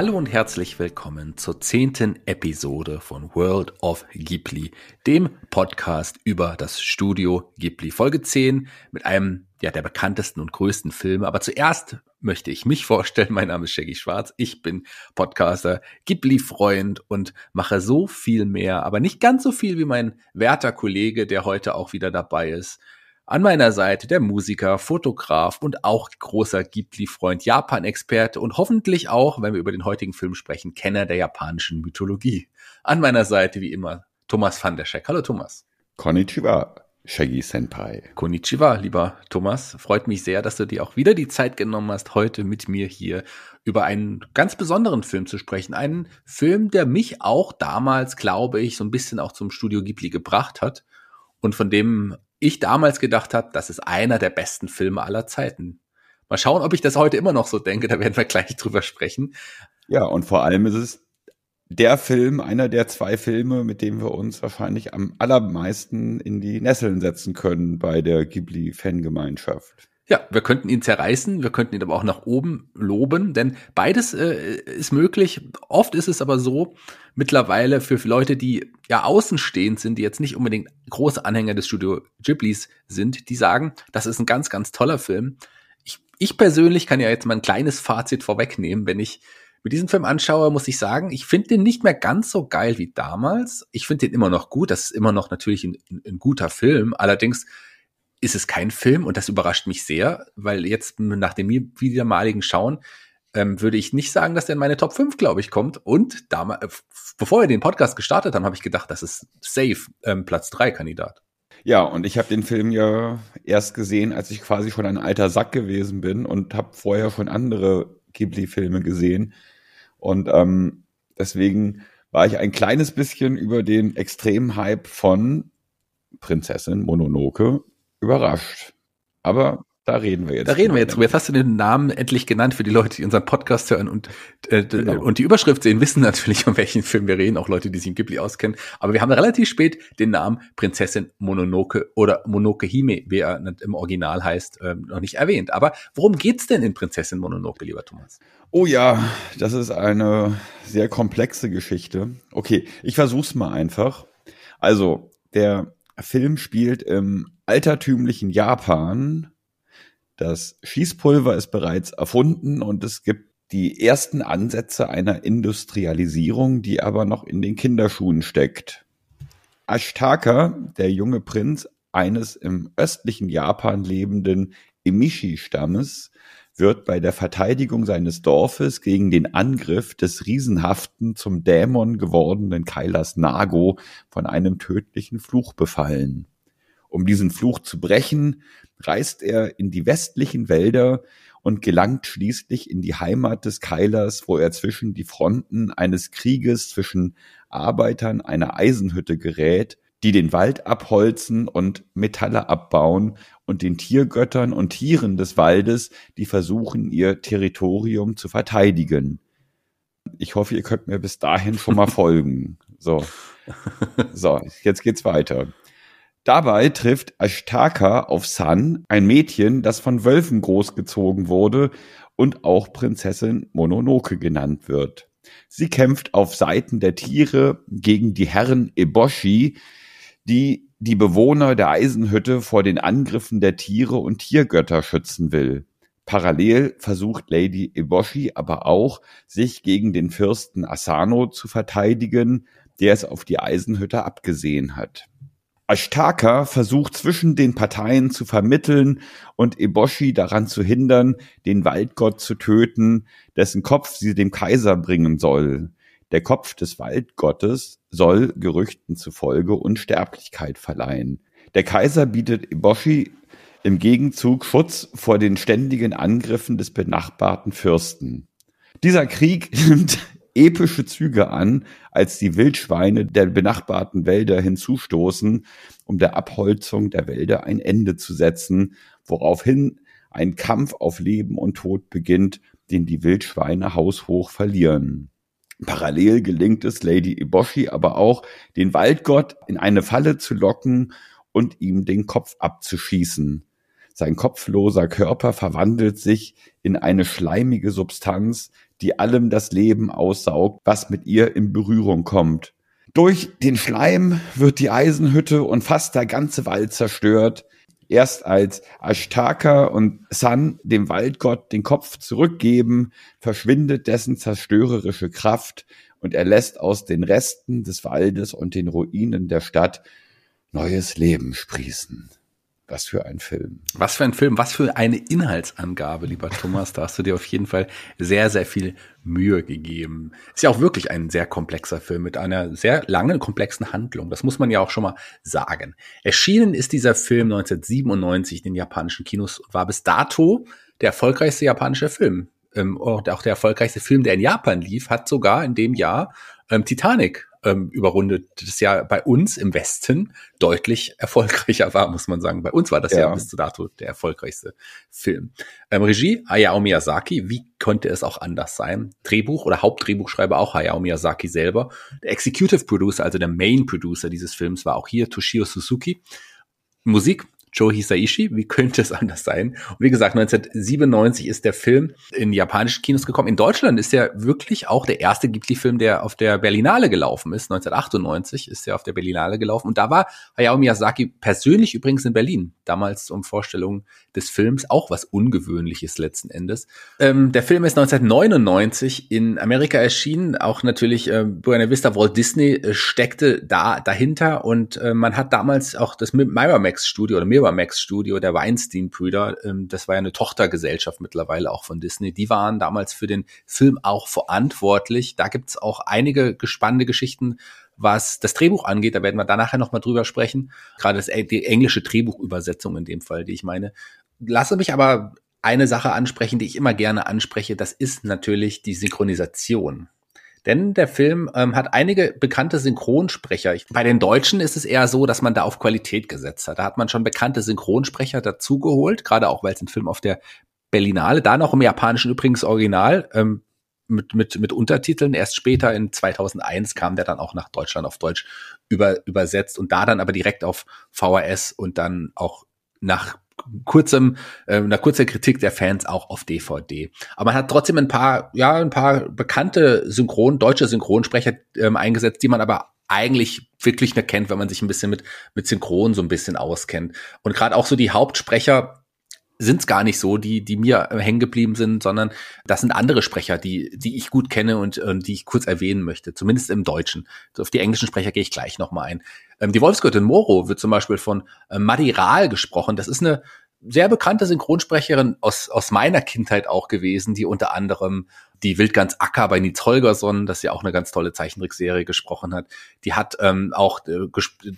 Hallo und herzlich willkommen zur zehnten Episode von World of Ghibli, dem Podcast über das Studio Ghibli. Folge 10 mit einem ja, der bekanntesten und größten Filme. Aber zuerst möchte ich mich vorstellen. Mein Name ist Shaggy Schwarz. Ich bin Podcaster, Ghibli-Freund und mache so viel mehr, aber nicht ganz so viel wie mein werter Kollege, der heute auch wieder dabei ist. An meiner Seite der Musiker, Fotograf und auch großer Ghibli-Freund, Japan-Experte und hoffentlich auch, wenn wir über den heutigen Film sprechen, Kenner der japanischen Mythologie. An meiner Seite wie immer Thomas van der Scheck. Hallo Thomas. Konnichiwa, Shaggy Senpai. Konnichiwa, lieber Thomas. Freut mich sehr, dass du dir auch wieder die Zeit genommen hast, heute mit mir hier über einen ganz besonderen Film zu sprechen. Einen Film, der mich auch damals, glaube ich, so ein bisschen auch zum Studio Ghibli gebracht hat und von dem ich damals gedacht habe, das ist einer der besten Filme aller Zeiten. Mal schauen, ob ich das heute immer noch so denke, da werden wir gleich drüber sprechen. Ja, und vor allem ist es der Film, einer der zwei Filme, mit dem wir uns wahrscheinlich am allermeisten in die Nesseln setzen können bei der Ghibli-Fangemeinschaft. Ja, wir könnten ihn zerreißen, wir könnten ihn aber auch nach oben loben, denn beides äh, ist möglich. Oft ist es aber so, mittlerweile für Leute, die ja außenstehend sind, die jetzt nicht unbedingt große Anhänger des Studio Ghiblis sind, die sagen, das ist ein ganz, ganz toller Film. Ich, ich persönlich kann ja jetzt mal ein kleines Fazit vorwegnehmen. Wenn ich mit diesem Film anschaue, muss ich sagen, ich finde den nicht mehr ganz so geil wie damals. Ich finde den immer noch gut. Das ist immer noch natürlich ein, ein guter Film. Allerdings ist es kein Film und das überrascht mich sehr, weil jetzt nach dem wiedermaligen Schauen ähm, würde ich nicht sagen, dass der in meine Top 5, glaube ich, kommt. Und damals, äh, bevor wir den Podcast gestartet haben, habe ich gedacht, das ist safe ähm, Platz 3 Kandidat. Ja, und ich habe den Film ja erst gesehen, als ich quasi schon ein alter Sack gewesen bin und habe vorher schon andere Ghibli-Filme gesehen. Und ähm, deswegen war ich ein kleines bisschen über den extremen Hype von Prinzessin Mononoke überrascht. Aber da reden wir jetzt. Da reden wir jetzt drüber. Jetzt hast du den Namen endlich genannt für die Leute, die unseren Podcast hören und, äh, genau. und die Überschrift sehen, wissen natürlich, um welchen Film wir reden, auch Leute, die sich in Ghibli auskennen. Aber wir haben relativ spät den Namen Prinzessin Mononoke oder Monoke Hime, wie er im Original heißt, äh, noch nicht erwähnt. Aber worum geht's denn in Prinzessin Mononoke, lieber Thomas? Oh ja, das ist eine sehr komplexe Geschichte. Okay, ich versuch's mal einfach. Also, der Film spielt im altertümlichen Japan. Das Schießpulver ist bereits erfunden und es gibt die ersten Ansätze einer Industrialisierung, die aber noch in den Kinderschuhen steckt. Ashtaka, der junge Prinz eines im östlichen Japan lebenden Emishi-Stammes, wird bei der Verteidigung seines Dorfes gegen den Angriff des riesenhaften, zum Dämon gewordenen Kailas Nago von einem tödlichen Fluch befallen. Um diesen Fluch zu brechen, reist er in die westlichen Wälder und gelangt schließlich in die Heimat des Keilers, wo er zwischen die Fronten eines Krieges zwischen Arbeitern einer Eisenhütte gerät, die den Wald abholzen und Metalle abbauen und den Tiergöttern und Tieren des Waldes, die versuchen, ihr Territorium zu verteidigen. Ich hoffe, ihr könnt mir bis dahin schon mal folgen. So. So, jetzt geht's weiter. Dabei trifft Ashtaka auf San, ein Mädchen, das von Wölfen großgezogen wurde und auch Prinzessin Mononoke genannt wird. Sie kämpft auf Seiten der Tiere gegen die Herren Eboshi, die die Bewohner der Eisenhütte vor den Angriffen der Tiere und Tiergötter schützen will. Parallel versucht Lady Eboshi aber auch, sich gegen den Fürsten Asano zu verteidigen, der es auf die Eisenhütte abgesehen hat. Ashtaka versucht zwischen den Parteien zu vermitteln und Eboshi daran zu hindern, den Waldgott zu töten, dessen Kopf sie dem Kaiser bringen soll. Der Kopf des Waldgottes soll Gerüchten zufolge Unsterblichkeit verleihen. Der Kaiser bietet Eboshi im Gegenzug Schutz vor den ständigen Angriffen des benachbarten Fürsten. Dieser Krieg nimmt epische Züge an, als die Wildschweine der benachbarten Wälder hinzustoßen, um der Abholzung der Wälder ein Ende zu setzen, woraufhin ein Kampf auf Leben und Tod beginnt, den die Wildschweine haushoch verlieren. Parallel gelingt es Lady Eboshi aber auch, den Waldgott in eine Falle zu locken und ihm den Kopf abzuschießen. Sein kopfloser Körper verwandelt sich in eine schleimige Substanz, die allem das Leben aussaugt, was mit ihr in Berührung kommt. Durch den Schleim wird die Eisenhütte und fast der ganze Wald zerstört. Erst als Ashtaka und San dem Waldgott den Kopf zurückgeben, verschwindet dessen zerstörerische Kraft und er lässt aus den Resten des Waldes und den Ruinen der Stadt neues Leben sprießen. Was für ein Film. Was für ein Film, was für eine Inhaltsangabe, lieber Thomas. Da hast du dir auf jeden Fall sehr, sehr viel Mühe gegeben. Ist ja auch wirklich ein sehr komplexer Film mit einer sehr langen, komplexen Handlung. Das muss man ja auch schon mal sagen. Erschienen ist dieser Film 1997 in den japanischen Kinos und war bis dato der erfolgreichste japanische Film. Ähm, auch der erfolgreichste Film, der in Japan lief, hat sogar in dem Jahr ähm, Titanic ähm, überrundet, das ja bei uns im Westen deutlich erfolgreicher war, muss man sagen. Bei uns war das ja, ja bis zu dato der erfolgreichste Film. Ähm, Regie Hayao Miyazaki, wie könnte es auch anders sein? Drehbuch oder Hauptdrehbuchschreiber auch Hayao Miyazaki selber. Der Executive Producer, also der Main Producer dieses Films, war auch hier Toshio Suzuki. Musik Joe Hisaishi, wie könnte es anders sein? Und wie gesagt, 1997 ist der Film in japanischen Kinos gekommen. In Deutschland ist er wirklich auch der erste Ghibli-Film, der auf der Berlinale gelaufen ist. 1998 ist er auf der Berlinale gelaufen. Und da war Hayao Miyazaki persönlich übrigens in Berlin, damals um Vorstellung des Films, auch was Ungewöhnliches letzten Endes. Ähm, der Film ist 1999 in Amerika erschienen. Auch natürlich äh, Buena Vista Walt Disney äh, steckte da dahinter und äh, man hat damals auch das Miramax Studio oder Miramax Studio der Weinstein-Brüder, ähm, das war ja eine Tochtergesellschaft mittlerweile auch von Disney, die waren damals für den Film auch verantwortlich. Da gibt's auch einige gespannte Geschichten, was das Drehbuch angeht. Da werden wir da nachher nochmal drüber sprechen. Gerade das, die englische Drehbuchübersetzung in dem Fall, die ich meine. Lasse mich aber eine Sache ansprechen, die ich immer gerne anspreche. Das ist natürlich die Synchronisation. Denn der Film ähm, hat einige bekannte Synchronsprecher. Bei den Deutschen ist es eher so, dass man da auf Qualität gesetzt hat. Da hat man schon bekannte Synchronsprecher dazugeholt, gerade auch, weil es ein Film auf der Berlinale, da noch im japanischen übrigens Original, ähm, mit, mit, mit Untertiteln. Erst später in 2001 kam der dann auch nach Deutschland auf Deutsch über, übersetzt und da dann aber direkt auf VHS und dann auch nach kurzem, äh, einer kurzer Kritik der Fans auch auf DVD. Aber man hat trotzdem ein paar, ja, ein paar bekannte Synchron, deutsche Synchronsprecher ähm, eingesetzt, die man aber eigentlich wirklich nur kennt, wenn man sich ein bisschen mit, mit Synchron so ein bisschen auskennt. Und gerade auch so die Hauptsprecher sind es gar nicht so, die, die mir hängen geblieben sind, sondern das sind andere Sprecher, die, die ich gut kenne und, und die ich kurz erwähnen möchte, zumindest im Deutschen. So, auf die englischen Sprecher gehe ich gleich nochmal ein. Ähm, die Wolfsgöttin Moro wird zum Beispiel von äh, Maddy Rahl gesprochen. Das ist eine sehr bekannte Synchronsprecherin aus, aus meiner Kindheit auch gewesen, die unter anderem die Wildgans Acker bei Nils Holgersson, das ja auch eine ganz tolle Zeichentrickserie gesprochen hat. Die hat ähm, auch äh,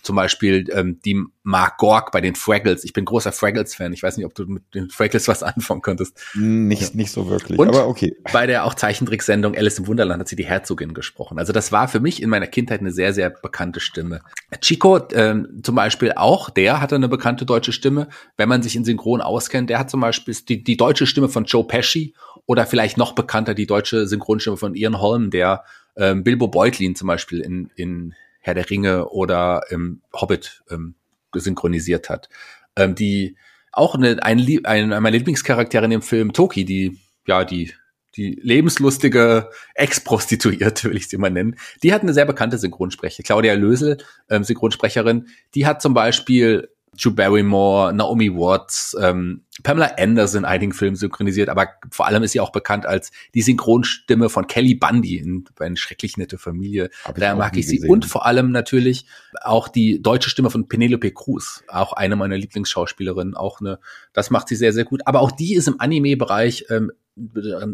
zum Beispiel ähm, die Mark Gork bei den Fraggles. Ich bin großer Fraggles-Fan. Ich weiß nicht, ob du mit den Fraggles was anfangen könntest. Nicht, ja. nicht so wirklich, Und aber okay. Bei der auch Zeichentricksendung Alice im Wunderland hat sie die Herzogin gesprochen. Also das war für mich in meiner Kindheit eine sehr, sehr bekannte Stimme. Chico ähm, zum Beispiel auch, der hatte eine bekannte deutsche Stimme. Wenn man sich in Synchron auskennt, der hat zum Beispiel die, die deutsche Stimme von Joe Pesci oder vielleicht noch bekannter die deutsche Synchronstimme von Ian Holm, der ähm, Bilbo Beutlin zum Beispiel in, in Herr der Ringe oder im Hobbit ähm, synchronisiert hat. Ähm, die auch eine, ein, ein, meiner Lieblingscharaktere in dem Film, Toki, die, ja, die, die lebenslustige Ex-Prostituierte, will ich sie mal nennen, die hat eine sehr bekannte Synchronsprecher. Claudia Lösel, ähm, Synchronsprecherin, die hat zum Beispiel Drew Barrymore, Naomi Watts, ähm, Pamela Anderson in einigen Filmen synchronisiert, aber vor allem ist sie auch bekannt als die Synchronstimme von Kelly Bundy in eine schrecklich nette Familie. Da mag ich sie. Gesehen. Und vor allem natürlich auch die deutsche Stimme von Penelope Cruz, auch eine meiner Lieblingsschauspielerinnen, auch eine, das macht sie sehr, sehr gut. Aber auch die ist im Anime-Bereich ähm,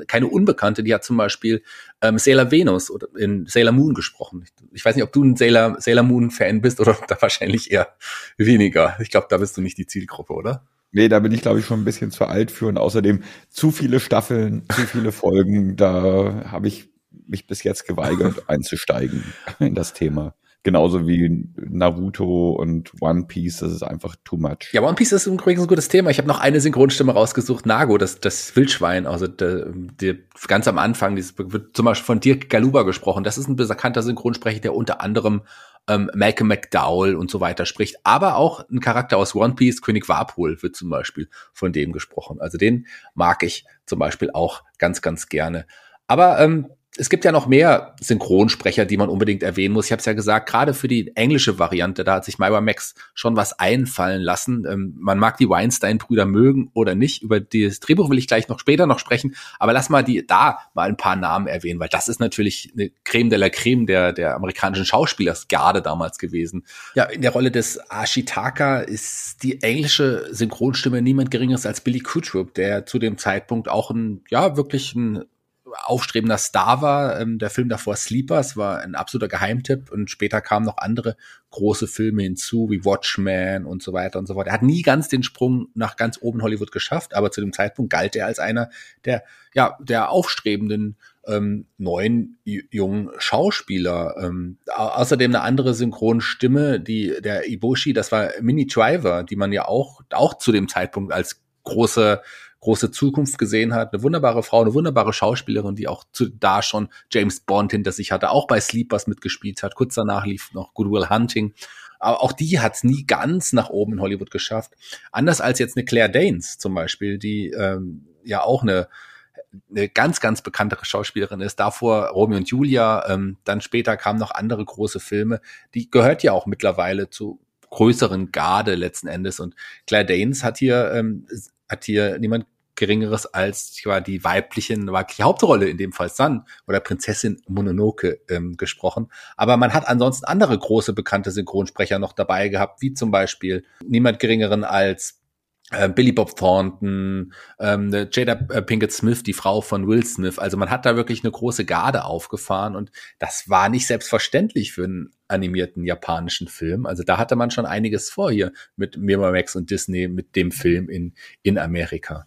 keine Unbekannte, die hat zum Beispiel ähm, Sailor Venus oder in Sailor Moon gesprochen. Ich weiß nicht, ob du ein Sailor, Sailor Moon Fan bist oder da wahrscheinlich eher weniger. Ich glaube, da bist du nicht die Zielgruppe, oder? Nee, da bin ich, glaube ich, schon ein bisschen zu alt für und außerdem zu viele Staffeln, zu viele Folgen. Da habe ich mich bis jetzt geweigert einzusteigen in das Thema. Genauso wie Naruto und One Piece, das ist einfach too much. Ja, One Piece ist übrigens ein gutes Thema. Ich habe noch eine Synchronstimme rausgesucht, Nago, das, das Wildschwein, also der, der, ganz am Anfang, dieses wird zum Beispiel von Dirk Galuba gesprochen. Das ist ein bekannter Synchronsprecher, der unter anderem ähm, Malcolm McDowell und so weiter spricht. Aber auch ein Charakter aus One Piece, König Warpol, wird zum Beispiel von dem gesprochen. Also den mag ich zum Beispiel auch ganz, ganz gerne. Aber ähm, es gibt ja noch mehr Synchronsprecher, die man unbedingt erwähnen muss. Ich habe es ja gesagt, gerade für die englische Variante, da hat sich Myra Max schon was einfallen lassen. Ähm, man mag die Weinstein-Brüder mögen oder nicht. Über das Drehbuch will ich gleich noch später noch sprechen. Aber lass mal die da mal ein paar Namen erwähnen, weil das ist natürlich eine Creme de la Creme der, der amerikanischen Schauspielersgarde damals gewesen. Ja, in der Rolle des Ashitaka ist die englische Synchronstimme niemand geringeres als Billy Kutrup, der zu dem Zeitpunkt auch ein, ja, wirklich ein aufstrebender Star war. Ähm, der Film davor Sleepers war ein absoluter Geheimtipp und später kamen noch andere große Filme hinzu, wie Watchmen und so weiter und so fort. Er hat nie ganz den Sprung nach ganz oben Hollywood geschafft, aber zu dem Zeitpunkt galt er als einer der, ja, der aufstrebenden ähm, neuen jungen Schauspieler. Ähm, außerdem eine andere Synchronstimme, die der Iboshi, das war Minnie Driver, die man ja auch auch zu dem Zeitpunkt als große große Zukunft gesehen hat. Eine wunderbare Frau, eine wunderbare Schauspielerin, die auch zu, da schon James Bond hinter sich hatte, auch bei Sleepers mitgespielt hat. Kurz danach lief noch Good Will Hunting. Aber auch die hat es nie ganz nach oben in Hollywood geschafft. Anders als jetzt eine Claire Danes zum Beispiel, die ähm, ja auch eine eine ganz, ganz bekanntere Schauspielerin ist. Davor Romeo und Julia, ähm, dann später kamen noch andere große Filme. Die gehört ja auch mittlerweile zu größeren Garde letzten Endes. Und Claire Danes hat hier ähm, hat hier niemand Geringeres als die weiblichen, weibliche Hauptrolle, in dem Fall Sun oder Prinzessin Mononoke ähm, gesprochen. Aber man hat ansonsten andere große bekannte Synchronsprecher noch dabei gehabt, wie zum Beispiel niemand Geringeren als Billy Bob Thornton, ähm, Jada äh, Pinkett Smith, die Frau von Will Smith. Also man hat da wirklich eine große Garde aufgefahren und das war nicht selbstverständlich für einen animierten japanischen Film. Also da hatte man schon einiges vor hier mit Miramax und Disney mit dem Film in, in Amerika.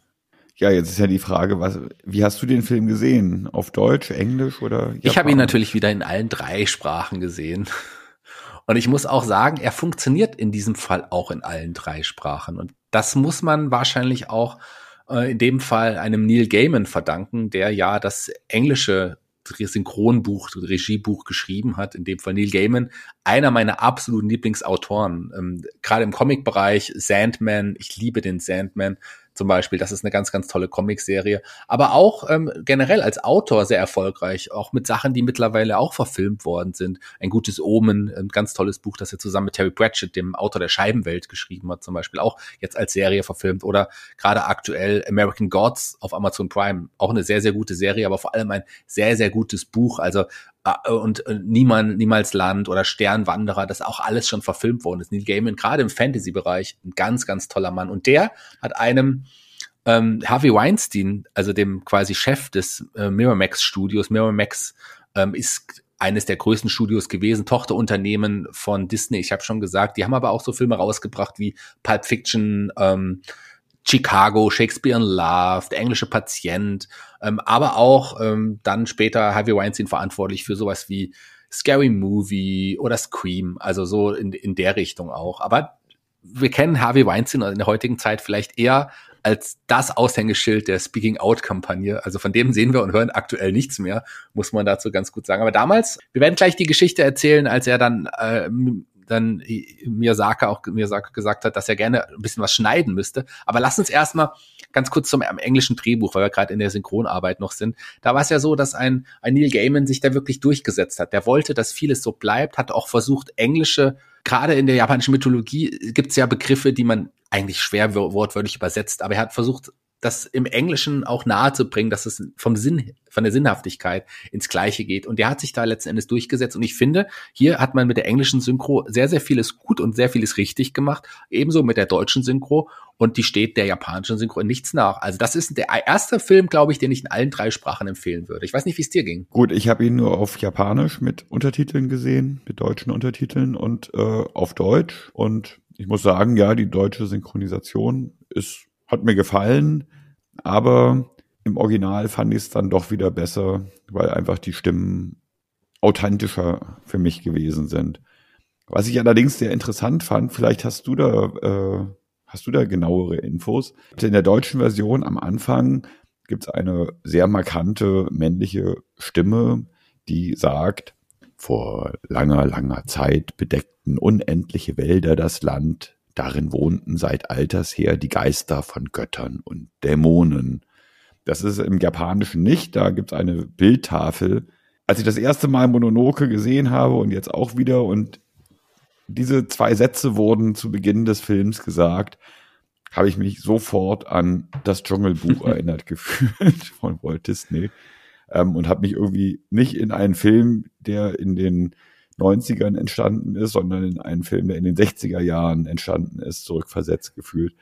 Ja, jetzt ist ja die Frage, was, wie hast du den Film gesehen? Auf Deutsch, Englisch oder? Japan? Ich habe ihn natürlich wieder in allen drei Sprachen gesehen. Und ich muss auch sagen, er funktioniert in diesem Fall auch in allen drei Sprachen. Und das muss man wahrscheinlich auch äh, in dem Fall einem Neil Gaiman verdanken, der ja das englische Synchronbuch, Regiebuch geschrieben hat, in dem Fall Neil Gaiman, einer meiner absoluten Lieblingsautoren, ähm, gerade im Comic-Bereich, Sandman, ich liebe den Sandman, zum Beispiel. Das ist eine ganz, ganz tolle Comicserie. Aber auch ähm, generell als Autor sehr erfolgreich, auch mit Sachen, die mittlerweile auch verfilmt worden sind. Ein gutes Omen, ein ganz tolles Buch, das er zusammen mit Terry Pratchett, dem Autor der Scheibenwelt, geschrieben hat, zum Beispiel auch jetzt als Serie verfilmt. Oder gerade aktuell American Gods auf Amazon Prime. Auch eine sehr, sehr gute Serie, aber vor allem ein sehr, sehr gutes Buch. Also und äh, Niemand, Niemals Land oder Sternwanderer, das auch alles schon verfilmt worden ist. Neil Gaiman, gerade im Fantasy-Bereich, ein ganz, ganz toller Mann. Und der hat einem ähm, Harvey Weinstein, also dem quasi Chef des äh, Miramax Studios, Miramax ähm, ist eines der größten Studios gewesen, Tochterunternehmen von Disney. Ich habe schon gesagt, die haben aber auch so Filme rausgebracht wie Pulp Fiction, ähm, Chicago, Shakespeare in Love, der englische Patient, ähm, aber auch ähm, dann später Harvey Weinstein verantwortlich für sowas wie Scary Movie oder Scream, also so in, in der Richtung auch. Aber wir kennen Harvey Weinstein in der heutigen Zeit vielleicht eher als das Aushängeschild der Speaking Out-Kampagne. Also von dem sehen wir und hören aktuell nichts mehr, muss man dazu ganz gut sagen. Aber damals, wir werden gleich die Geschichte erzählen, als er dann äh, dann Miyazaki auch Miyazaki gesagt hat, dass er gerne ein bisschen was schneiden müsste. Aber lass uns erstmal ganz kurz zum englischen Drehbuch, weil wir gerade in der Synchronarbeit noch sind. Da war es ja so, dass ein, ein Neil Gaiman sich da wirklich durchgesetzt hat. Der wollte, dass vieles so bleibt, hat auch versucht, englische, gerade in der japanischen Mythologie gibt es ja Begriffe, die man eigentlich schwer wortwörtlich übersetzt, aber er hat versucht, das im Englischen auch nahe zu bringen, dass es vom Sinn, von der Sinnhaftigkeit ins Gleiche geht. Und der hat sich da letzten Endes durchgesetzt. Und ich finde, hier hat man mit der englischen Synchro sehr, sehr vieles gut und sehr vieles richtig gemacht. Ebenso mit der deutschen Synchro. Und die steht der japanischen Synchro in nichts nach. Also das ist der erste Film, glaube ich, den ich in allen drei Sprachen empfehlen würde. Ich weiß nicht, wie es dir ging. Gut, ich habe ihn nur auf Japanisch mit Untertiteln gesehen, mit deutschen Untertiteln und äh, auf Deutsch. Und ich muss sagen, ja, die deutsche Synchronisation ist hat mir gefallen, aber im Original fand ich es dann doch wieder besser, weil einfach die Stimmen authentischer für mich gewesen sind. Was ich allerdings sehr interessant fand, vielleicht hast du da, äh, hast du da genauere Infos. In der deutschen Version am Anfang gibt es eine sehr markante männliche Stimme, die sagt, vor langer, langer Zeit bedeckten unendliche Wälder das Land, Darin wohnten seit alters her die Geister von Göttern und Dämonen. Das ist im Japanischen nicht, da gibt es eine Bildtafel. Als ich das erste Mal Mononoke gesehen habe und jetzt auch wieder und diese zwei Sätze wurden zu Beginn des Films gesagt, habe ich mich sofort an das Dschungelbuch erinnert gefühlt von Walt Disney ähm, und habe mich irgendwie nicht in einen Film, der in den 90ern entstanden ist, sondern in einen Film, der in den 60er Jahren entstanden ist, zurückversetzt gefühlt.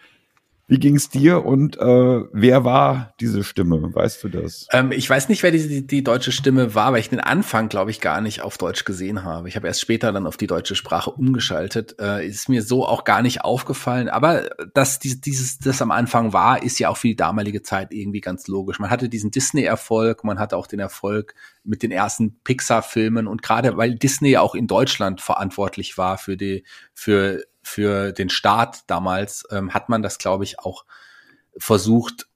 Wie ging es dir und äh, wer war diese Stimme? Weißt du das? Ähm, ich weiß nicht, wer die, die, deutsche Stimme war, weil ich den Anfang, glaube ich, gar nicht auf Deutsch gesehen habe. Ich habe erst später dann auf die deutsche Sprache umgeschaltet. Äh, ist mir so auch gar nicht aufgefallen. Aber dass die, dieses, das am Anfang war, ist ja auch für die damalige Zeit irgendwie ganz logisch. Man hatte diesen Disney-Erfolg, man hatte auch den Erfolg mit den ersten Pixar-Filmen und gerade weil Disney auch in Deutschland verantwortlich war für die, für für den Staat damals ähm, hat man das, glaube ich, auch versucht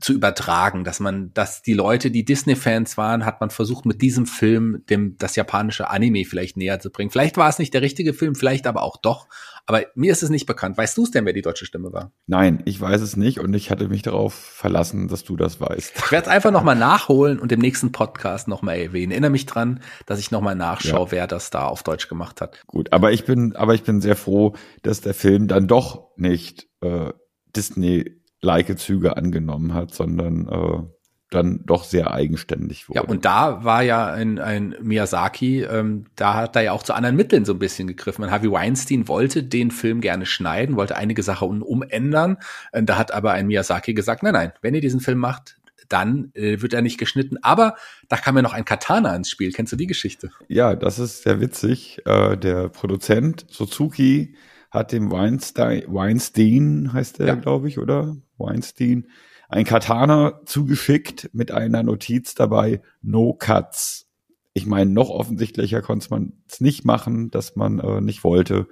zu übertragen, dass man, dass die Leute, die Disney-Fans waren, hat man versucht, mit diesem Film dem das japanische Anime vielleicht näher zu bringen. Vielleicht war es nicht der richtige Film, vielleicht aber auch doch. Aber mir ist es nicht bekannt. Weißt du es denn, wer die deutsche Stimme war? Nein, ich weiß es nicht und ich hatte mich darauf verlassen, dass du das weißt. Ich werde es einfach nochmal nachholen und im nächsten Podcast nochmal erwähnen. Erinnere mich dran, dass ich nochmal nachschaue, ja. wer das da auf Deutsch gemacht hat. Gut, aber ich bin, aber ich bin sehr froh, dass der Film dann doch nicht äh, Disney like Züge angenommen hat, sondern äh, dann doch sehr eigenständig wurde. Ja, und da war ja ein, ein Miyazaki, ähm, da hat er ja auch zu anderen Mitteln so ein bisschen gegriffen. Und Harvey Weinstein wollte den Film gerne schneiden, wollte einige Sachen umändern. Da hat aber ein Miyazaki gesagt, nein, nein, wenn ihr diesen Film macht, dann äh, wird er nicht geschnitten. Aber da kam ja noch ein Katana ins Spiel. Kennst du die Geschichte? Ja, das ist sehr witzig. Äh, der Produzent Suzuki hat dem Weinstein, Weinstein heißt er, ja. glaube ich, oder? Weinstein, ein Katana zugeschickt mit einer Notiz dabei, no cuts. Ich meine, noch offensichtlicher konnte man es nicht machen, dass man äh, nicht wollte,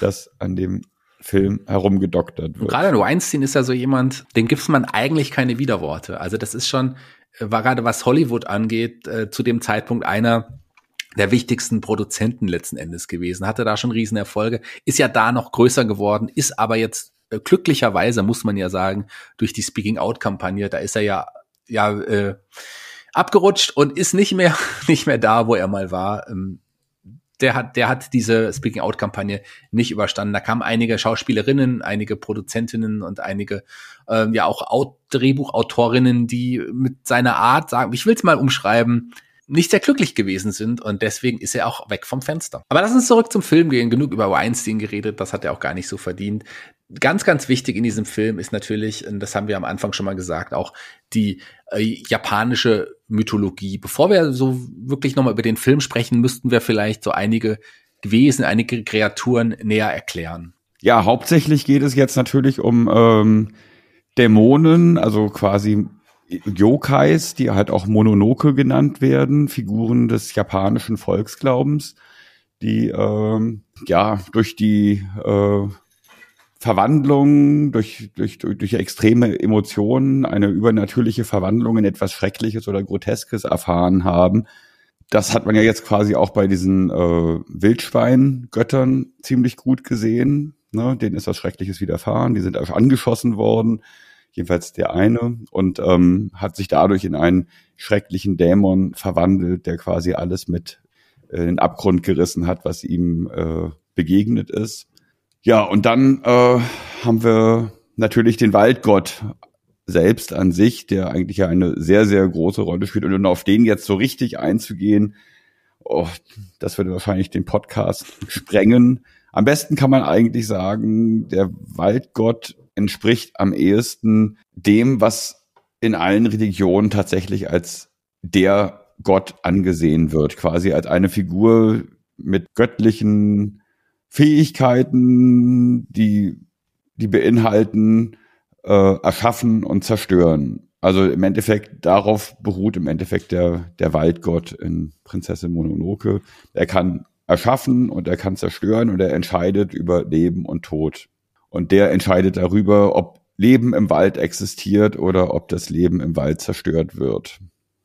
dass an dem Film herumgedoktert wird. Und gerade Weinstein ist ja so jemand, dem gibt man eigentlich keine Widerworte. Also das ist schon, äh, war gerade was Hollywood angeht, äh, zu dem Zeitpunkt einer der wichtigsten Produzenten letzten Endes gewesen, hatte da schon Riesenerfolge, ist ja da noch größer geworden, ist aber jetzt äh, glücklicherweise, muss man ja sagen, durch die Speaking Out-Kampagne, da ist er ja, ja, äh, abgerutscht und ist nicht mehr, nicht mehr da, wo er mal war. Ähm, der hat, der hat diese Speaking Out Kampagne nicht überstanden. Da kamen einige Schauspielerinnen, einige Produzentinnen und einige ähm, ja auch Out Drehbuchautorinnen, die mit seiner Art sagen, ich will es mal umschreiben, nicht sehr glücklich gewesen sind und deswegen ist er auch weg vom Fenster. Aber lass uns zurück zum Film gehen. Genug über Weinstein geredet, das hat er auch gar nicht so verdient. Ganz, ganz wichtig in diesem Film ist natürlich, und das haben wir am Anfang schon mal gesagt, auch die äh, japanische Mythologie. Bevor wir so wirklich nochmal über den Film sprechen, müssten wir vielleicht so einige Wesen, einige Kreaturen näher erklären. Ja, hauptsächlich geht es jetzt natürlich um ähm, Dämonen, also quasi Yokais, die halt auch Mononoke genannt werden, Figuren des japanischen Volksglaubens, die ähm, ja durch die äh, Verwandlung, durch, durch, durch, extreme Emotionen, eine übernatürliche Verwandlung in etwas Schreckliches oder Groteskes erfahren haben. Das hat man ja jetzt quasi auch bei diesen äh, Wildschweingöttern ziemlich gut gesehen. Ne? Denen ist was Schreckliches widerfahren, die sind angeschossen worden jedenfalls der eine, und ähm, hat sich dadurch in einen schrecklichen Dämon verwandelt, der quasi alles mit äh, in den Abgrund gerissen hat, was ihm äh, begegnet ist. Ja, und dann äh, haben wir natürlich den Waldgott selbst an sich, der eigentlich ja eine sehr, sehr große Rolle spielt. Und auf den jetzt so richtig einzugehen, oh, das würde wahrscheinlich den Podcast sprengen. Am besten kann man eigentlich sagen, der Waldgott entspricht am ehesten dem, was in allen Religionen tatsächlich als der Gott angesehen wird, quasi als eine Figur mit göttlichen Fähigkeiten, die, die beinhalten, äh, erschaffen und zerstören. Also im Endeffekt, darauf beruht im Endeffekt der, der Waldgott in Prinzessin Mononoke. Er kann erschaffen und er kann zerstören und er entscheidet über Leben und Tod. Und der entscheidet darüber, ob Leben im Wald existiert oder ob das Leben im Wald zerstört wird.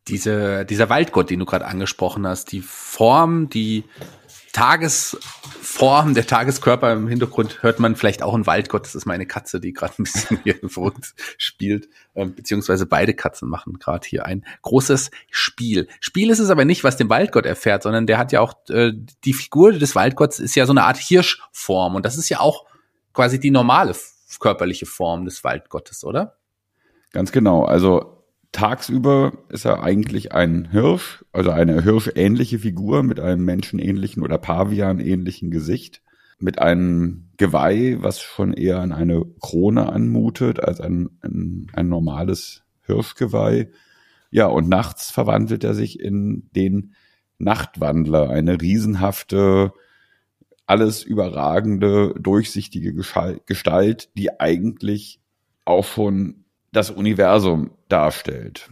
Diese, dieser Waldgott, den du gerade angesprochen hast, die Form, die Tagesform, der Tageskörper im Hintergrund hört man vielleicht auch einen Waldgott. Das ist meine Katze, die gerade ein bisschen hier uns spielt. Ähm, beziehungsweise beide Katzen machen gerade hier ein großes Spiel. Spiel ist es aber nicht, was dem Waldgott erfährt, sondern der hat ja auch, äh, die Figur des Waldgotts ist ja so eine Art Hirschform. Und das ist ja auch quasi die normale körperliche Form des Waldgottes, oder? Ganz genau. Also tagsüber ist er eigentlich ein Hirsch, also eine hirschähnliche Figur mit einem menschenähnlichen oder Pavianähnlichen Gesicht, mit einem Geweih, was schon eher an eine Krone anmutet als ein, ein, ein normales Hirschgeweih. Ja, und nachts verwandelt er sich in den Nachtwandler, eine riesenhafte, alles überragende, durchsichtige Gestalt, die eigentlich auch schon das Universum darstellt.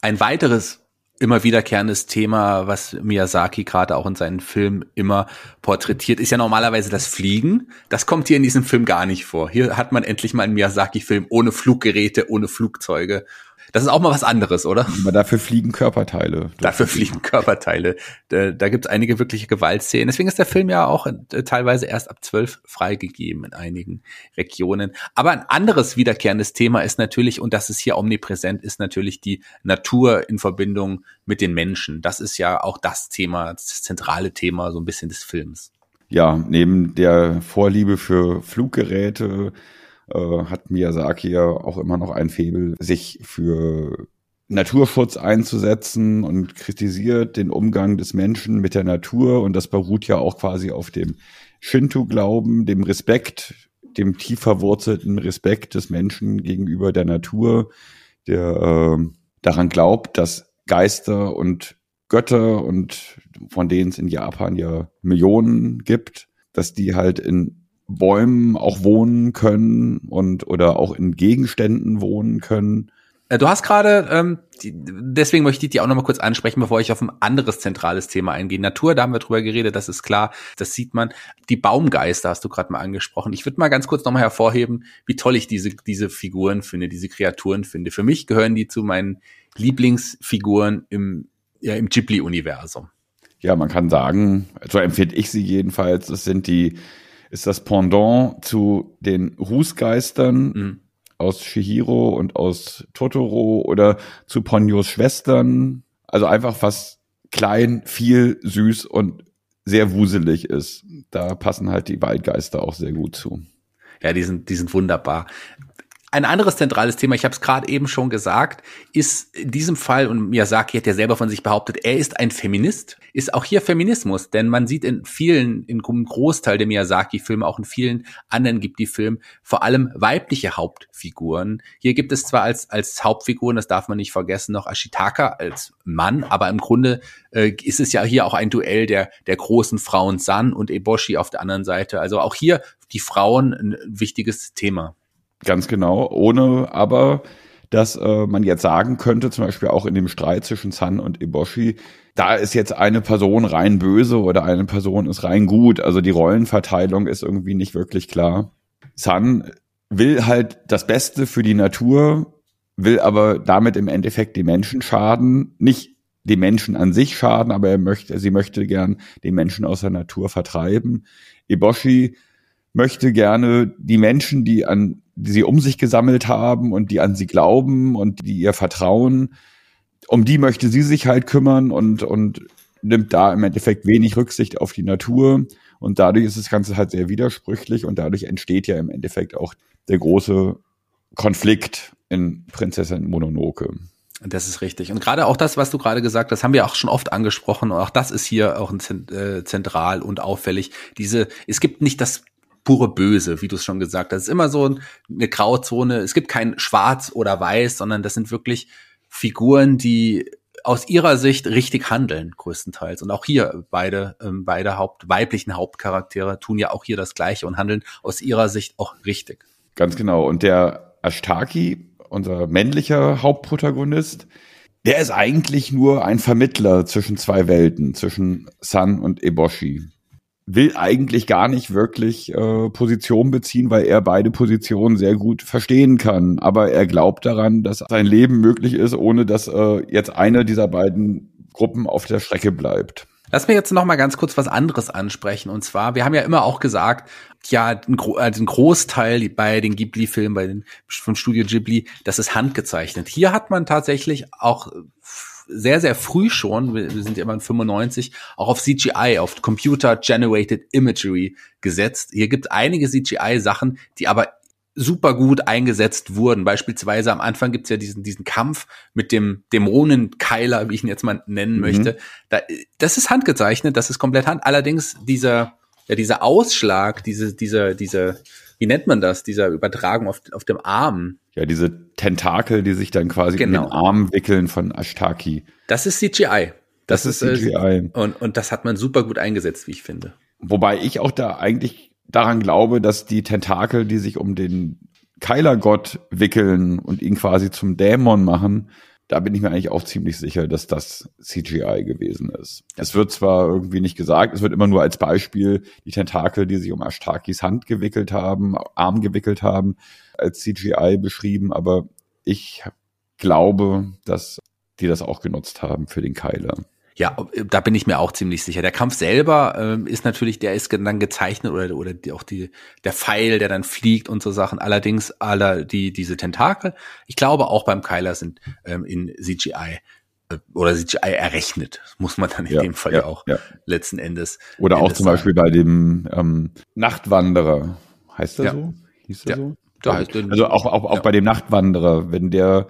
Ein weiteres immer wiederkehrendes Thema, was Miyazaki gerade auch in seinen Filmen immer porträtiert, ist ja normalerweise das Fliegen. Das kommt hier in diesem Film gar nicht vor. Hier hat man endlich mal einen Miyazaki-Film ohne Fluggeräte, ohne Flugzeuge das ist auch mal was anderes, oder? Aber dafür fliegen Körperteile. Dafür fliegen Körperteile. Da, da gibt es einige wirkliche Gewaltszenen. Deswegen ist der Film ja auch äh, teilweise erst ab zwölf freigegeben in einigen Regionen. Aber ein anderes wiederkehrendes Thema ist natürlich, und das ist hier omnipräsent, ist natürlich die Natur in Verbindung mit den Menschen. Das ist ja auch das Thema, das zentrale Thema so ein bisschen des Films. Ja, neben der Vorliebe für Fluggeräte äh, hat Miyazaki ja auch immer noch ein Faible, sich für Naturschutz einzusetzen und kritisiert den Umgang des Menschen mit der Natur. Und das beruht ja auch quasi auf dem Shinto-Glauben, dem Respekt, dem tief verwurzelten Respekt des Menschen gegenüber der Natur, der äh, daran glaubt, dass Geister und Götter und von denen es in Japan ja Millionen gibt, dass die halt in Bäumen auch wohnen können und oder auch in Gegenständen wohnen können. Äh, du hast gerade, ähm, deswegen möchte ich die auch nochmal kurz ansprechen, bevor ich auf ein anderes zentrales Thema eingehe. Natur, da haben wir drüber geredet, das ist klar, das sieht man. Die Baumgeister hast du gerade mal angesprochen. Ich würde mal ganz kurz nochmal hervorheben, wie toll ich diese, diese Figuren finde, diese Kreaturen finde. Für mich gehören die zu meinen Lieblingsfiguren im, ja, im Ghibli-Universum. Ja, man kann sagen, so empfinde ich sie jedenfalls, das sind die ist das Pendant zu den Rußgeistern mhm. aus Shihiro und aus Totoro oder zu Ponyos Schwestern. Also einfach was klein, viel, süß und sehr wuselig ist. Da passen halt die Waldgeister auch sehr gut zu. Ja, die sind, die sind wunderbar. Ein anderes zentrales Thema, ich habe es gerade eben schon gesagt, ist in diesem Fall, und Miyazaki hat ja selber von sich behauptet, er ist ein Feminist, ist auch hier Feminismus, denn man sieht in vielen, in einem Großteil der Miyazaki-Filme, auch in vielen anderen gibt die Film vor allem weibliche Hauptfiguren. Hier gibt es zwar als, als Hauptfiguren, das darf man nicht vergessen, noch Ashitaka als Mann, aber im Grunde äh, ist es ja hier auch ein Duell der, der großen Frauen San und Eboshi auf der anderen Seite. Also auch hier die Frauen ein wichtiges Thema. Ganz genau, ohne aber, dass äh, man jetzt sagen könnte, zum Beispiel auch in dem Streit zwischen Sun und Eboshi, da ist jetzt eine Person rein böse oder eine Person ist rein gut. Also die Rollenverteilung ist irgendwie nicht wirklich klar. Sun will halt das Beste für die Natur, will aber damit im Endeffekt die Menschen schaden. Nicht die Menschen an sich schaden, aber er möchte, sie möchte gern die Menschen aus der Natur vertreiben. Eboshi möchte gerne die Menschen, die an die sie um sich gesammelt haben und die an sie glauben und die ihr vertrauen. Um die möchte sie sich halt kümmern und, und nimmt da im Endeffekt wenig Rücksicht auf die Natur. Und dadurch ist das Ganze halt sehr widersprüchlich und dadurch entsteht ja im Endeffekt auch der große Konflikt in Prinzessin Mononoke. Das ist richtig. Und gerade auch das, was du gerade gesagt hast, haben wir auch schon oft angesprochen. Und auch das ist hier auch äh, zentral und auffällig. Diese, es gibt nicht das pure Böse, wie du es schon gesagt hast. Es ist immer so eine Grauzone. Es gibt kein Schwarz oder Weiß, sondern das sind wirklich Figuren, die aus ihrer Sicht richtig handeln, größtenteils. Und auch hier beide, ähm, beide Haupt, weiblichen Hauptcharaktere tun ja auch hier das Gleiche und handeln aus ihrer Sicht auch richtig. Ganz genau. Und der Ashtaki, unser männlicher Hauptprotagonist, der ist eigentlich nur ein Vermittler zwischen zwei Welten, zwischen Sun und Eboshi will eigentlich gar nicht wirklich äh, Position beziehen, weil er beide Positionen sehr gut verstehen kann. Aber er glaubt daran, dass sein Leben möglich ist, ohne dass äh, jetzt eine dieser beiden Gruppen auf der Strecke bleibt. Lass mir jetzt noch mal ganz kurz was anderes ansprechen. Und zwar, wir haben ja immer auch gesagt, ja, ein, Gro also ein Großteil bei den Ghibli-Filmen, bei den von Studio Ghibli, das ist handgezeichnet. Hier hat man tatsächlich auch sehr, sehr früh schon, wir sind ja immer in 95, auch auf CGI, auf Computer Generated Imagery gesetzt. Hier gibt einige CGI-Sachen, die aber super gut eingesetzt wurden. Beispielsweise am Anfang gibt's ja diesen, diesen Kampf mit dem Dämonenkeiler, wie ich ihn jetzt mal nennen mhm. möchte. Da, das ist handgezeichnet, das ist komplett hand. Allerdings dieser, ja, dieser Ausschlag, diese, dieser, dieser, wie nennt man das, dieser Übertragung auf, auf dem Arm. Ja, diese Tentakel, die sich dann quasi genau. in den Arm wickeln von Ashtaki. Das ist CGI. Das, das ist CGI. Äh, und, und das hat man super gut eingesetzt, wie ich finde. Wobei ich auch da eigentlich daran glaube, dass die Tentakel, die sich um den Keilergott wickeln und ihn quasi zum Dämon machen, da bin ich mir eigentlich auch ziemlich sicher, dass das CGI gewesen ist. Es wird zwar irgendwie nicht gesagt, es wird immer nur als Beispiel die Tentakel, die sich um Ashtakis Hand gewickelt haben, Arm gewickelt haben, als CGI beschrieben, aber ich glaube, dass die das auch genutzt haben für den Keiler. Ja, da bin ich mir auch ziemlich sicher. Der Kampf selber ähm, ist natürlich, der ist dann gezeichnet oder oder die, auch die der Pfeil, der dann fliegt und so Sachen. Allerdings aller die diese Tentakel, ich glaube auch beim Keiler sind ähm, in CGI äh, oder CGI errechnet, muss man dann in ja, dem Fall ja, auch ja. letzten Endes. Oder Endes auch zum sagen. Beispiel bei dem ähm, Nachtwanderer, heißt er so? Hieß er so? Da heißt also auch, auch, auch bei dem Nachtwanderer, wenn der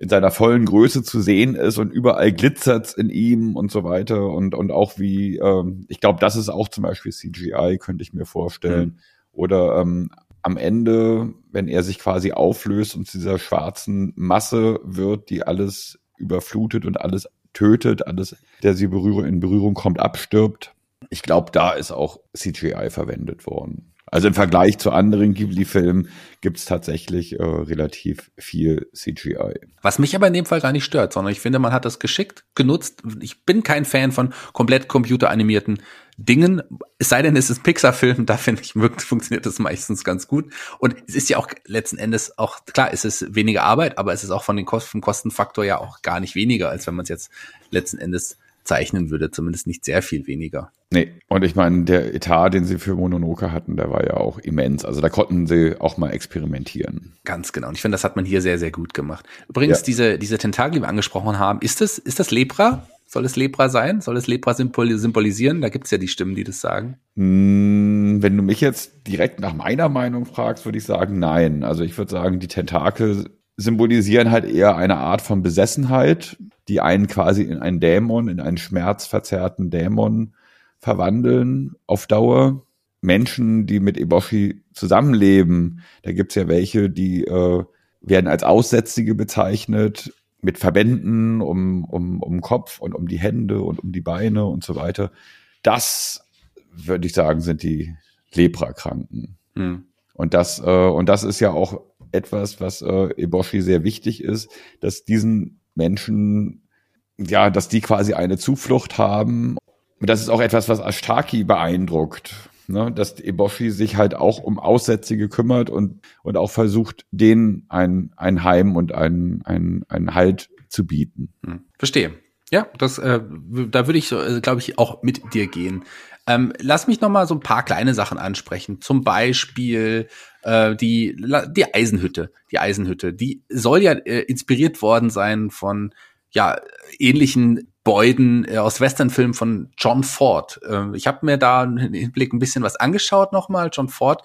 in seiner vollen Größe zu sehen ist und überall glitzert's in ihm und so weiter und und auch wie ähm, ich glaube, das ist auch zum Beispiel CGI, könnte ich mir vorstellen. Mhm. Oder ähm, am Ende, wenn er sich quasi auflöst und zu dieser schwarzen Masse wird, die alles überflutet und alles tötet, alles, der sie Berührung, in Berührung kommt, abstirbt. Ich glaube, da ist auch CGI verwendet worden. Also im Vergleich zu anderen Ghibli-Filmen gibt's tatsächlich äh, relativ viel CGI. Was mich aber in dem Fall gar nicht stört, sondern ich finde, man hat das geschickt genutzt. Ich bin kein Fan von komplett computeranimierten Dingen, es sei denn, es ist Pixar-Film, da finde ich, funktioniert das meistens ganz gut. Und es ist ja auch letzten Endes auch, klar, es ist weniger Arbeit, aber es ist auch von den Kosten, Kostenfaktor ja auch gar nicht weniger, als wenn man es jetzt letzten Endes zeichnen würde, zumindest nicht sehr viel weniger. Nee, und ich meine, der Etat, den sie für Mononoke hatten, der war ja auch immens. Also da konnten sie auch mal experimentieren. Ganz genau. Und ich finde, das hat man hier sehr, sehr gut gemacht. Übrigens, ja. diese, diese Tentakel, die wir angesprochen haben, ist das, ist das Lepra? Soll es Lepra sein? Soll es Lepra symbolisieren? Da gibt es ja die Stimmen, die das sagen. Hm, wenn du mich jetzt direkt nach meiner Meinung fragst, würde ich sagen, nein. Also ich würde sagen, die Tentakel symbolisieren halt eher eine Art von Besessenheit, die einen quasi in einen Dämon, in einen schmerzverzerrten Dämon verwandeln auf Dauer. Menschen, die mit Eboshi zusammenleben, da gibt's ja welche, die äh, werden als Aussätzige bezeichnet, mit Verbänden um, um, um Kopf und um die Hände und um die Beine und so weiter. Das, würde ich sagen, sind die Leprakranken. Hm. Und das, äh, und das ist ja auch etwas, was äh, Eboshi sehr wichtig ist, dass diesen Menschen, ja, dass die quasi eine Zuflucht haben. Und das ist auch etwas, was Ashtaki beeindruckt, ne? dass Eboshi sich halt auch um Aussätzige kümmert und, und auch versucht, denen ein, ein Heim und ein, ein, ein Halt zu bieten. Hm. Verstehe. Ja, das, äh, da würde ich, äh, glaube ich, auch mit dir gehen. Ähm, lass mich noch mal so ein paar kleine Sachen ansprechen. Zum Beispiel äh, die, die Eisenhütte. Die Eisenhütte, die soll ja äh, inspiriert worden sein von ja ähnlichen Beuden äh, aus Westernfilmen von John Ford. Äh, ich habe mir da im Hinblick ein bisschen was angeschaut nochmal. John Ford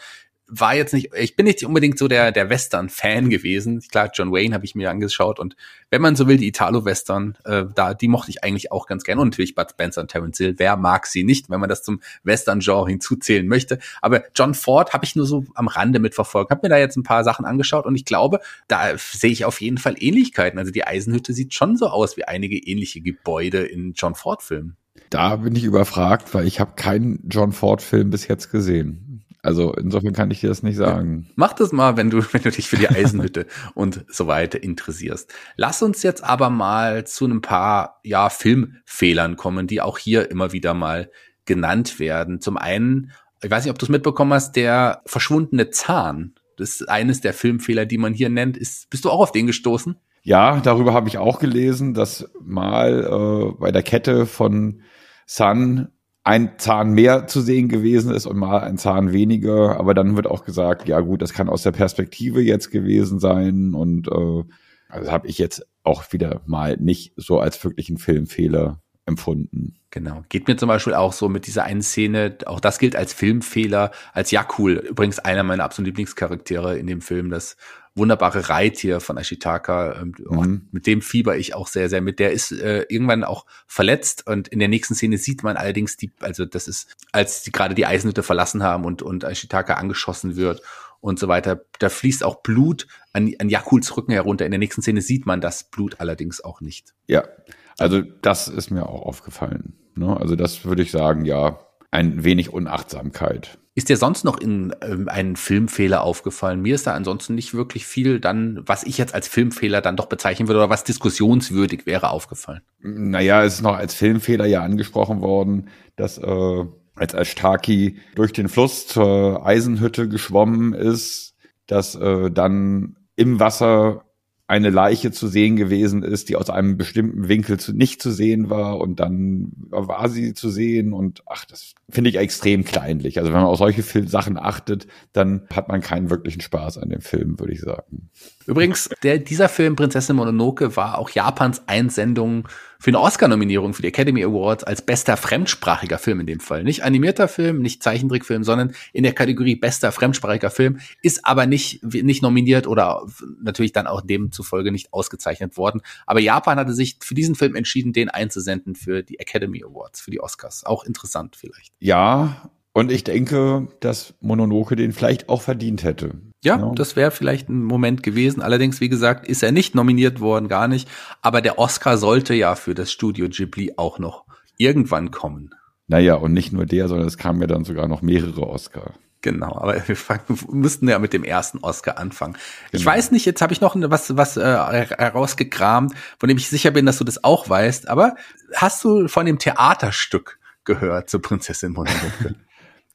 war jetzt nicht, ich bin nicht unbedingt so der, der Western-Fan gewesen. Klar, John Wayne habe ich mir angeschaut und wenn man so will, die Italo-Western, äh, da, die mochte ich eigentlich auch ganz gern. Und natürlich Bud Spencer und Terence Hill, wer mag sie nicht, wenn man das zum Western-Genre hinzuzählen möchte. Aber John Ford habe ich nur so am Rande mitverfolgt, habe mir da jetzt ein paar Sachen angeschaut und ich glaube, da sehe ich auf jeden Fall Ähnlichkeiten. Also die Eisenhütte sieht schon so aus wie einige ähnliche Gebäude in John Ford-Filmen. Da bin ich überfragt, weil ich habe keinen John Ford-Film bis jetzt gesehen. Also insofern kann ich dir das nicht sagen. Mach das mal, wenn du, wenn du dich für die Eisenhütte und so weiter interessierst. Lass uns jetzt aber mal zu ein paar, ja, Filmfehlern kommen, die auch hier immer wieder mal genannt werden. Zum einen, ich weiß nicht, ob du es mitbekommen hast, der verschwundene Zahn. Das ist eines der Filmfehler, die man hier nennt. Ist, bist du auch auf den gestoßen? Ja, darüber habe ich auch gelesen, dass mal äh, bei der Kette von Sun ein Zahn mehr zu sehen gewesen ist und mal ein Zahn weniger. Aber dann wird auch gesagt, ja gut, das kann aus der Perspektive jetzt gewesen sein. Und äh, also habe ich jetzt auch wieder mal nicht so als wirklichen Filmfehler empfunden. Genau. Geht mir zum Beispiel auch so mit dieser einen Szene, auch das gilt als Filmfehler, als Yakul, übrigens einer meiner absoluten Lieblingscharaktere in dem Film, das wunderbare Reittier von Ashitaka. Ähm, mhm. Mit dem fieber ich auch sehr, sehr mit. Der ist äh, irgendwann auch verletzt und in der nächsten Szene sieht man allerdings die, also das ist, als die gerade die Eisenhütte verlassen haben und, und Ashitaka angeschossen wird und so weiter. Da fließt auch Blut an, an Yakuls Rücken herunter. In der nächsten Szene sieht man das Blut allerdings auch nicht. Ja, also das ist mir auch aufgefallen. Ne? Also das würde ich sagen, ja, ein wenig Unachtsamkeit. Ist dir sonst noch in ähm, einen Filmfehler aufgefallen? Mir ist da ansonsten nicht wirklich viel dann, was ich jetzt als Filmfehler dann doch bezeichnen würde oder was diskussionswürdig wäre, aufgefallen. Naja, es ist noch als Filmfehler ja angesprochen worden, dass äh, als Ashtaki durch den Fluss zur Eisenhütte geschwommen ist, dass äh, dann im Wasser eine Leiche zu sehen gewesen ist, die aus einem bestimmten Winkel zu, nicht zu sehen war und dann war sie zu sehen und ach, das finde ich extrem kleinlich. Also wenn man auf solche Sachen achtet, dann hat man keinen wirklichen Spaß an dem Film, würde ich sagen. Übrigens, der, dieser Film Prinzessin Mononoke war auch Japans Einsendung für eine Oscar-Nominierung für die Academy Awards als bester fremdsprachiger Film in dem Fall. Nicht animierter Film, nicht Zeichentrickfilm, sondern in der Kategorie bester fremdsprachiger Film, ist aber nicht, nicht nominiert oder natürlich dann auch demzufolge nicht ausgezeichnet worden. Aber Japan hatte sich für diesen Film entschieden, den einzusenden für die Academy Awards, für die Oscars. Auch interessant vielleicht. Ja, und ich denke, dass Mononoke den vielleicht auch verdient hätte. Ja, ja. das wäre vielleicht ein Moment gewesen. Allerdings, wie gesagt, ist er nicht nominiert worden, gar nicht. Aber der Oscar sollte ja für das Studio Ghibli auch noch irgendwann kommen. Naja, und nicht nur der, sondern es kamen ja dann sogar noch mehrere Oscar. Genau, aber wir, fangen, wir müssten ja mit dem ersten Oscar anfangen. Genau. Ich weiß nicht, jetzt habe ich noch was, was äh, herausgekramt, von dem ich sicher bin, dass du das auch weißt, aber hast du von dem Theaterstück gehört zur Prinzessin Mononoke?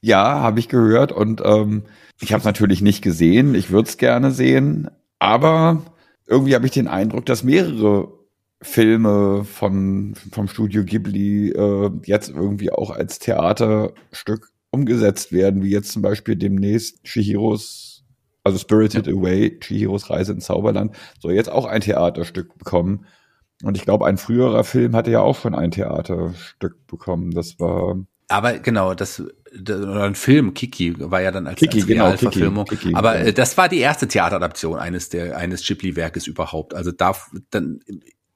Ja, habe ich gehört und ähm, ich habe es natürlich nicht gesehen. Ich würde es gerne sehen, aber irgendwie habe ich den Eindruck, dass mehrere Filme von vom Studio Ghibli äh, jetzt irgendwie auch als Theaterstück umgesetzt werden, wie jetzt zum Beispiel demnächst Chihiros, also Spirited ja. Away, Chihiros Reise ins Zauberland, soll jetzt auch ein Theaterstück bekommen. Und ich glaube, ein früherer Film hatte ja auch schon ein Theaterstück bekommen. Das war aber genau, das oder ein Film, Kiki, war ja dann als, Kiki, als genau, Realverfilmung. Kiki, Kiki, Aber äh, das war die erste Theateradaption eines der eines Ghibli-Werkes überhaupt. Also da dann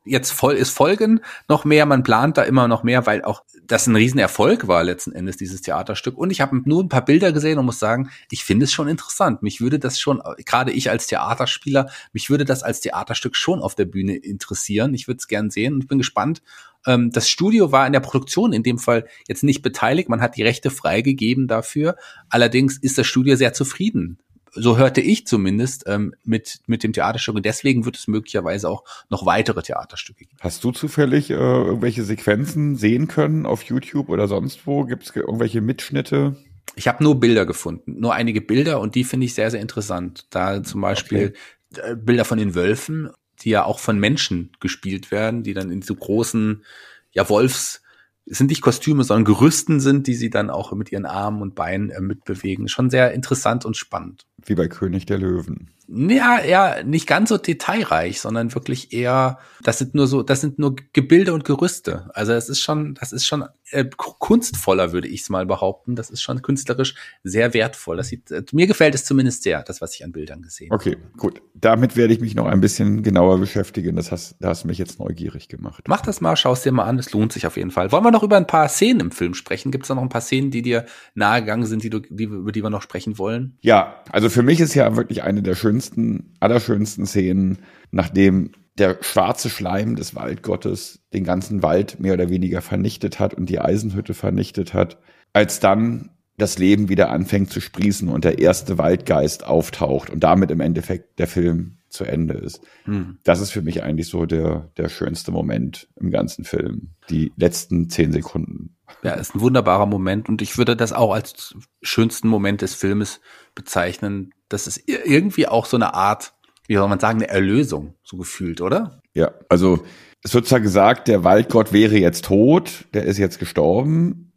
jetzt voll ist Folgen noch mehr, man plant da immer noch mehr, weil auch das ein Riesenerfolg war letzten Endes, dieses Theaterstück. Und ich habe nur ein paar Bilder gesehen und muss sagen, ich finde es schon interessant. Mich würde das schon, gerade ich als Theaterspieler, mich würde das als Theaterstück schon auf der Bühne interessieren. Ich würde es gern sehen und ich bin gespannt. Ähm, das Studio war in der Produktion in dem Fall jetzt nicht beteiligt, man hat die Rechte freigegeben dafür. Allerdings ist das Studio sehr zufrieden so hörte ich zumindest, ähm, mit, mit dem Theaterstück. Und deswegen wird es möglicherweise auch noch weitere Theaterstücke geben. Hast du zufällig äh, irgendwelche Sequenzen sehen können auf YouTube oder sonst wo? Gibt es irgendwelche Mitschnitte? Ich habe nur Bilder gefunden, nur einige Bilder und die finde ich sehr, sehr interessant. Da zum Beispiel okay. Äh, Bilder von den Wölfen, die ja auch von Menschen gespielt werden, die dann in so großen, ja, Wolfs, es sind nicht Kostüme, sondern Gerüsten sind, die sie dann auch mit ihren Armen und Beinen äh, mitbewegen. Schon sehr interessant und spannend. wie bei König der Löwen. Ja, ja, nicht ganz so detailreich, sondern wirklich eher, das sind nur so, das sind nur Gebilde und Gerüste. Also es ist schon, das ist schon äh, kunstvoller, würde ich es mal behaupten. Das ist schon künstlerisch sehr wertvoll. Das sieht, äh, mir gefällt es zumindest sehr, das, was ich an Bildern gesehen habe. Okay, gut. Damit werde ich mich noch ein bisschen genauer beschäftigen. Das hast, da hast du mich jetzt neugierig gemacht. Mach das mal, schau es dir mal an. Es lohnt sich auf jeden Fall. Wollen wir noch über ein paar Szenen im Film sprechen? Gibt es da noch ein paar Szenen, die dir nahegegangen sind, die du, die, über die wir noch sprechen wollen? Ja, also für mich ist ja wirklich eine der schönsten, allerschönsten Szenen, nachdem der schwarze Schleim des Waldgottes den ganzen Wald mehr oder weniger vernichtet hat und die Eisenhütte vernichtet hat, als dann das Leben wieder anfängt zu sprießen und der erste Waldgeist auftaucht und damit im Endeffekt der Film zu Ende ist. Hm. Das ist für mich eigentlich so der, der schönste Moment im ganzen Film. Die letzten zehn Sekunden. Ja, ist ein wunderbarer Moment und ich würde das auch als schönsten Moment des Filmes bezeichnen, das ist irgendwie auch so eine Art, wie soll man sagen, eine Erlösung, so gefühlt, oder? Ja, also es wird zwar gesagt, der Waldgott wäre jetzt tot, der ist jetzt gestorben,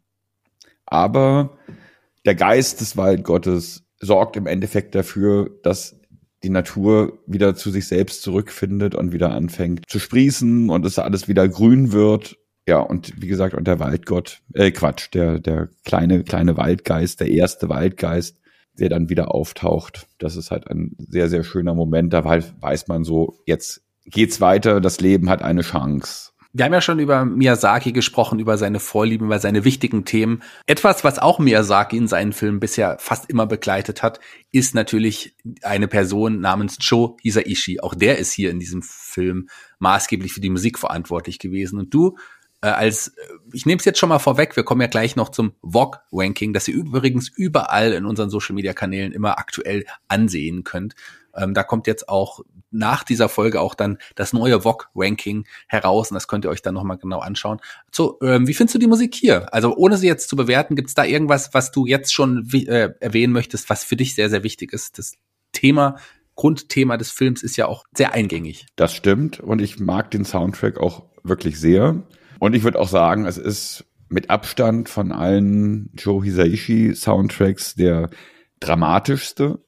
aber der Geist des Waldgottes sorgt im Endeffekt dafür, dass die Natur wieder zu sich selbst zurückfindet und wieder anfängt zu sprießen und es alles wieder grün wird. Ja, und wie gesagt, und der Waldgott, äh, Quatsch, der, der kleine, kleine Waldgeist, der erste Waldgeist, der dann wieder auftaucht. Das ist halt ein sehr, sehr schöner Moment. Da weiß man so, jetzt geht's weiter, das Leben hat eine Chance. Wir haben ja schon über Miyazaki gesprochen, über seine Vorlieben, über seine wichtigen Themen. Etwas, was auch Miyazaki in seinen Filmen bisher fast immer begleitet hat, ist natürlich eine Person namens Joe Hisaishi. Auch der ist hier in diesem Film maßgeblich für die Musik verantwortlich gewesen. Und du äh, als, ich nehme es jetzt schon mal vorweg, wir kommen ja gleich noch zum VOG-Ranking, das ihr übrigens überall in unseren Social-Media-Kanälen immer aktuell ansehen könnt. Ähm, da kommt jetzt auch nach dieser Folge auch dann das neue VOG-Ranking heraus und das könnt ihr euch dann nochmal genau anschauen. So, ähm, wie findest du die Musik hier? Also ohne sie jetzt zu bewerten, gibt es da irgendwas, was du jetzt schon äh, erwähnen möchtest, was für dich sehr, sehr wichtig ist? Das Thema Grundthema des Films ist ja auch sehr eingängig. Das stimmt und ich mag den Soundtrack auch wirklich sehr. Und ich würde auch sagen, es ist mit Abstand von allen Joe Hisaishi Soundtracks der dramatischste.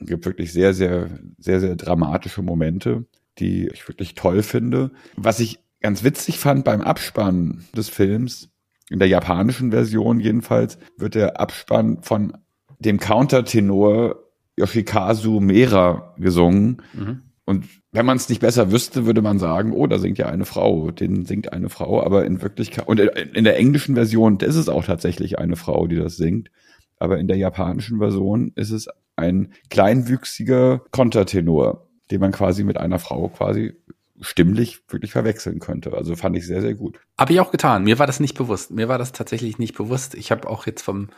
Es gibt wirklich sehr, sehr, sehr, sehr dramatische Momente, die ich wirklich toll finde. Was ich ganz witzig fand beim Abspann des Films, in der japanischen Version jedenfalls, wird der Abspann von dem Countertenor Yoshikazu Mera gesungen. Mhm. Und wenn man es nicht besser wüsste, würde man sagen, oh, da singt ja eine Frau, den singt eine Frau, aber in Wirklichkeit, und in der englischen Version ist es auch tatsächlich eine Frau, die das singt, aber in der japanischen Version ist es ein kleinwüchsiger Kontertenor, den man quasi mit einer Frau quasi stimmlich wirklich verwechseln könnte. Also fand ich sehr, sehr gut. Habe ich auch getan. Mir war das nicht bewusst. Mir war das tatsächlich nicht bewusst. Ich habe auch jetzt vom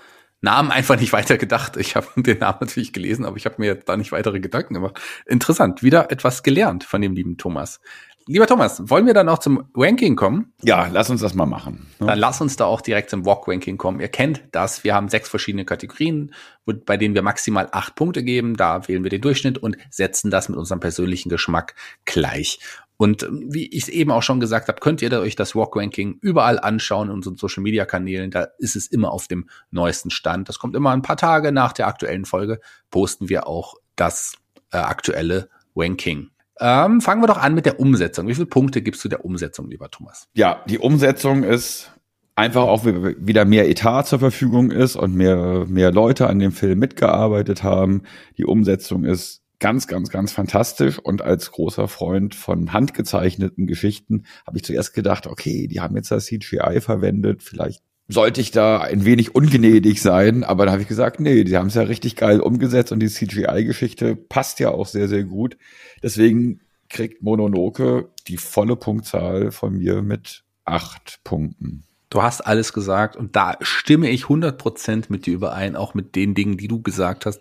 Namen einfach nicht weiter gedacht. Ich habe den Namen natürlich gelesen, aber ich habe mir da nicht weitere Gedanken gemacht. Interessant, wieder etwas gelernt von dem lieben Thomas. Lieber Thomas, wollen wir dann auch zum Ranking kommen? Ja, lass uns das mal machen. Ne? Dann lass uns da auch direkt zum Walk-Ranking kommen. Ihr kennt das. Wir haben sechs verschiedene Kategorien, bei denen wir maximal acht Punkte geben. Da wählen wir den Durchschnitt und setzen das mit unserem persönlichen Geschmack gleich. Und wie ich es eben auch schon gesagt habe, könnt ihr euch das Walk-Ranking überall anschauen in unseren Social-Media-Kanälen. Da ist es immer auf dem neuesten Stand. Das kommt immer ein paar Tage nach der aktuellen Folge, posten wir auch das äh, aktuelle Ranking. Ähm, fangen wir doch an mit der Umsetzung. Wie viele Punkte gibst du der Umsetzung, lieber Thomas? Ja, die Umsetzung ist einfach auch wieder mehr Etat zur Verfügung ist und mehr, mehr Leute an dem Film mitgearbeitet haben. Die Umsetzung ist ganz, ganz, ganz fantastisch. Und als großer Freund von handgezeichneten Geschichten habe ich zuerst gedacht, okay, die haben jetzt das CGI verwendet, vielleicht sollte ich da ein wenig ungnädig sein, aber dann habe ich gesagt, nee, die haben es ja richtig geil umgesetzt und die CGI-Geschichte passt ja auch sehr, sehr gut. Deswegen kriegt Mononoke die volle Punktzahl von mir mit acht Punkten. Du hast alles gesagt und da stimme ich 100% mit dir überein, auch mit den Dingen, die du gesagt hast.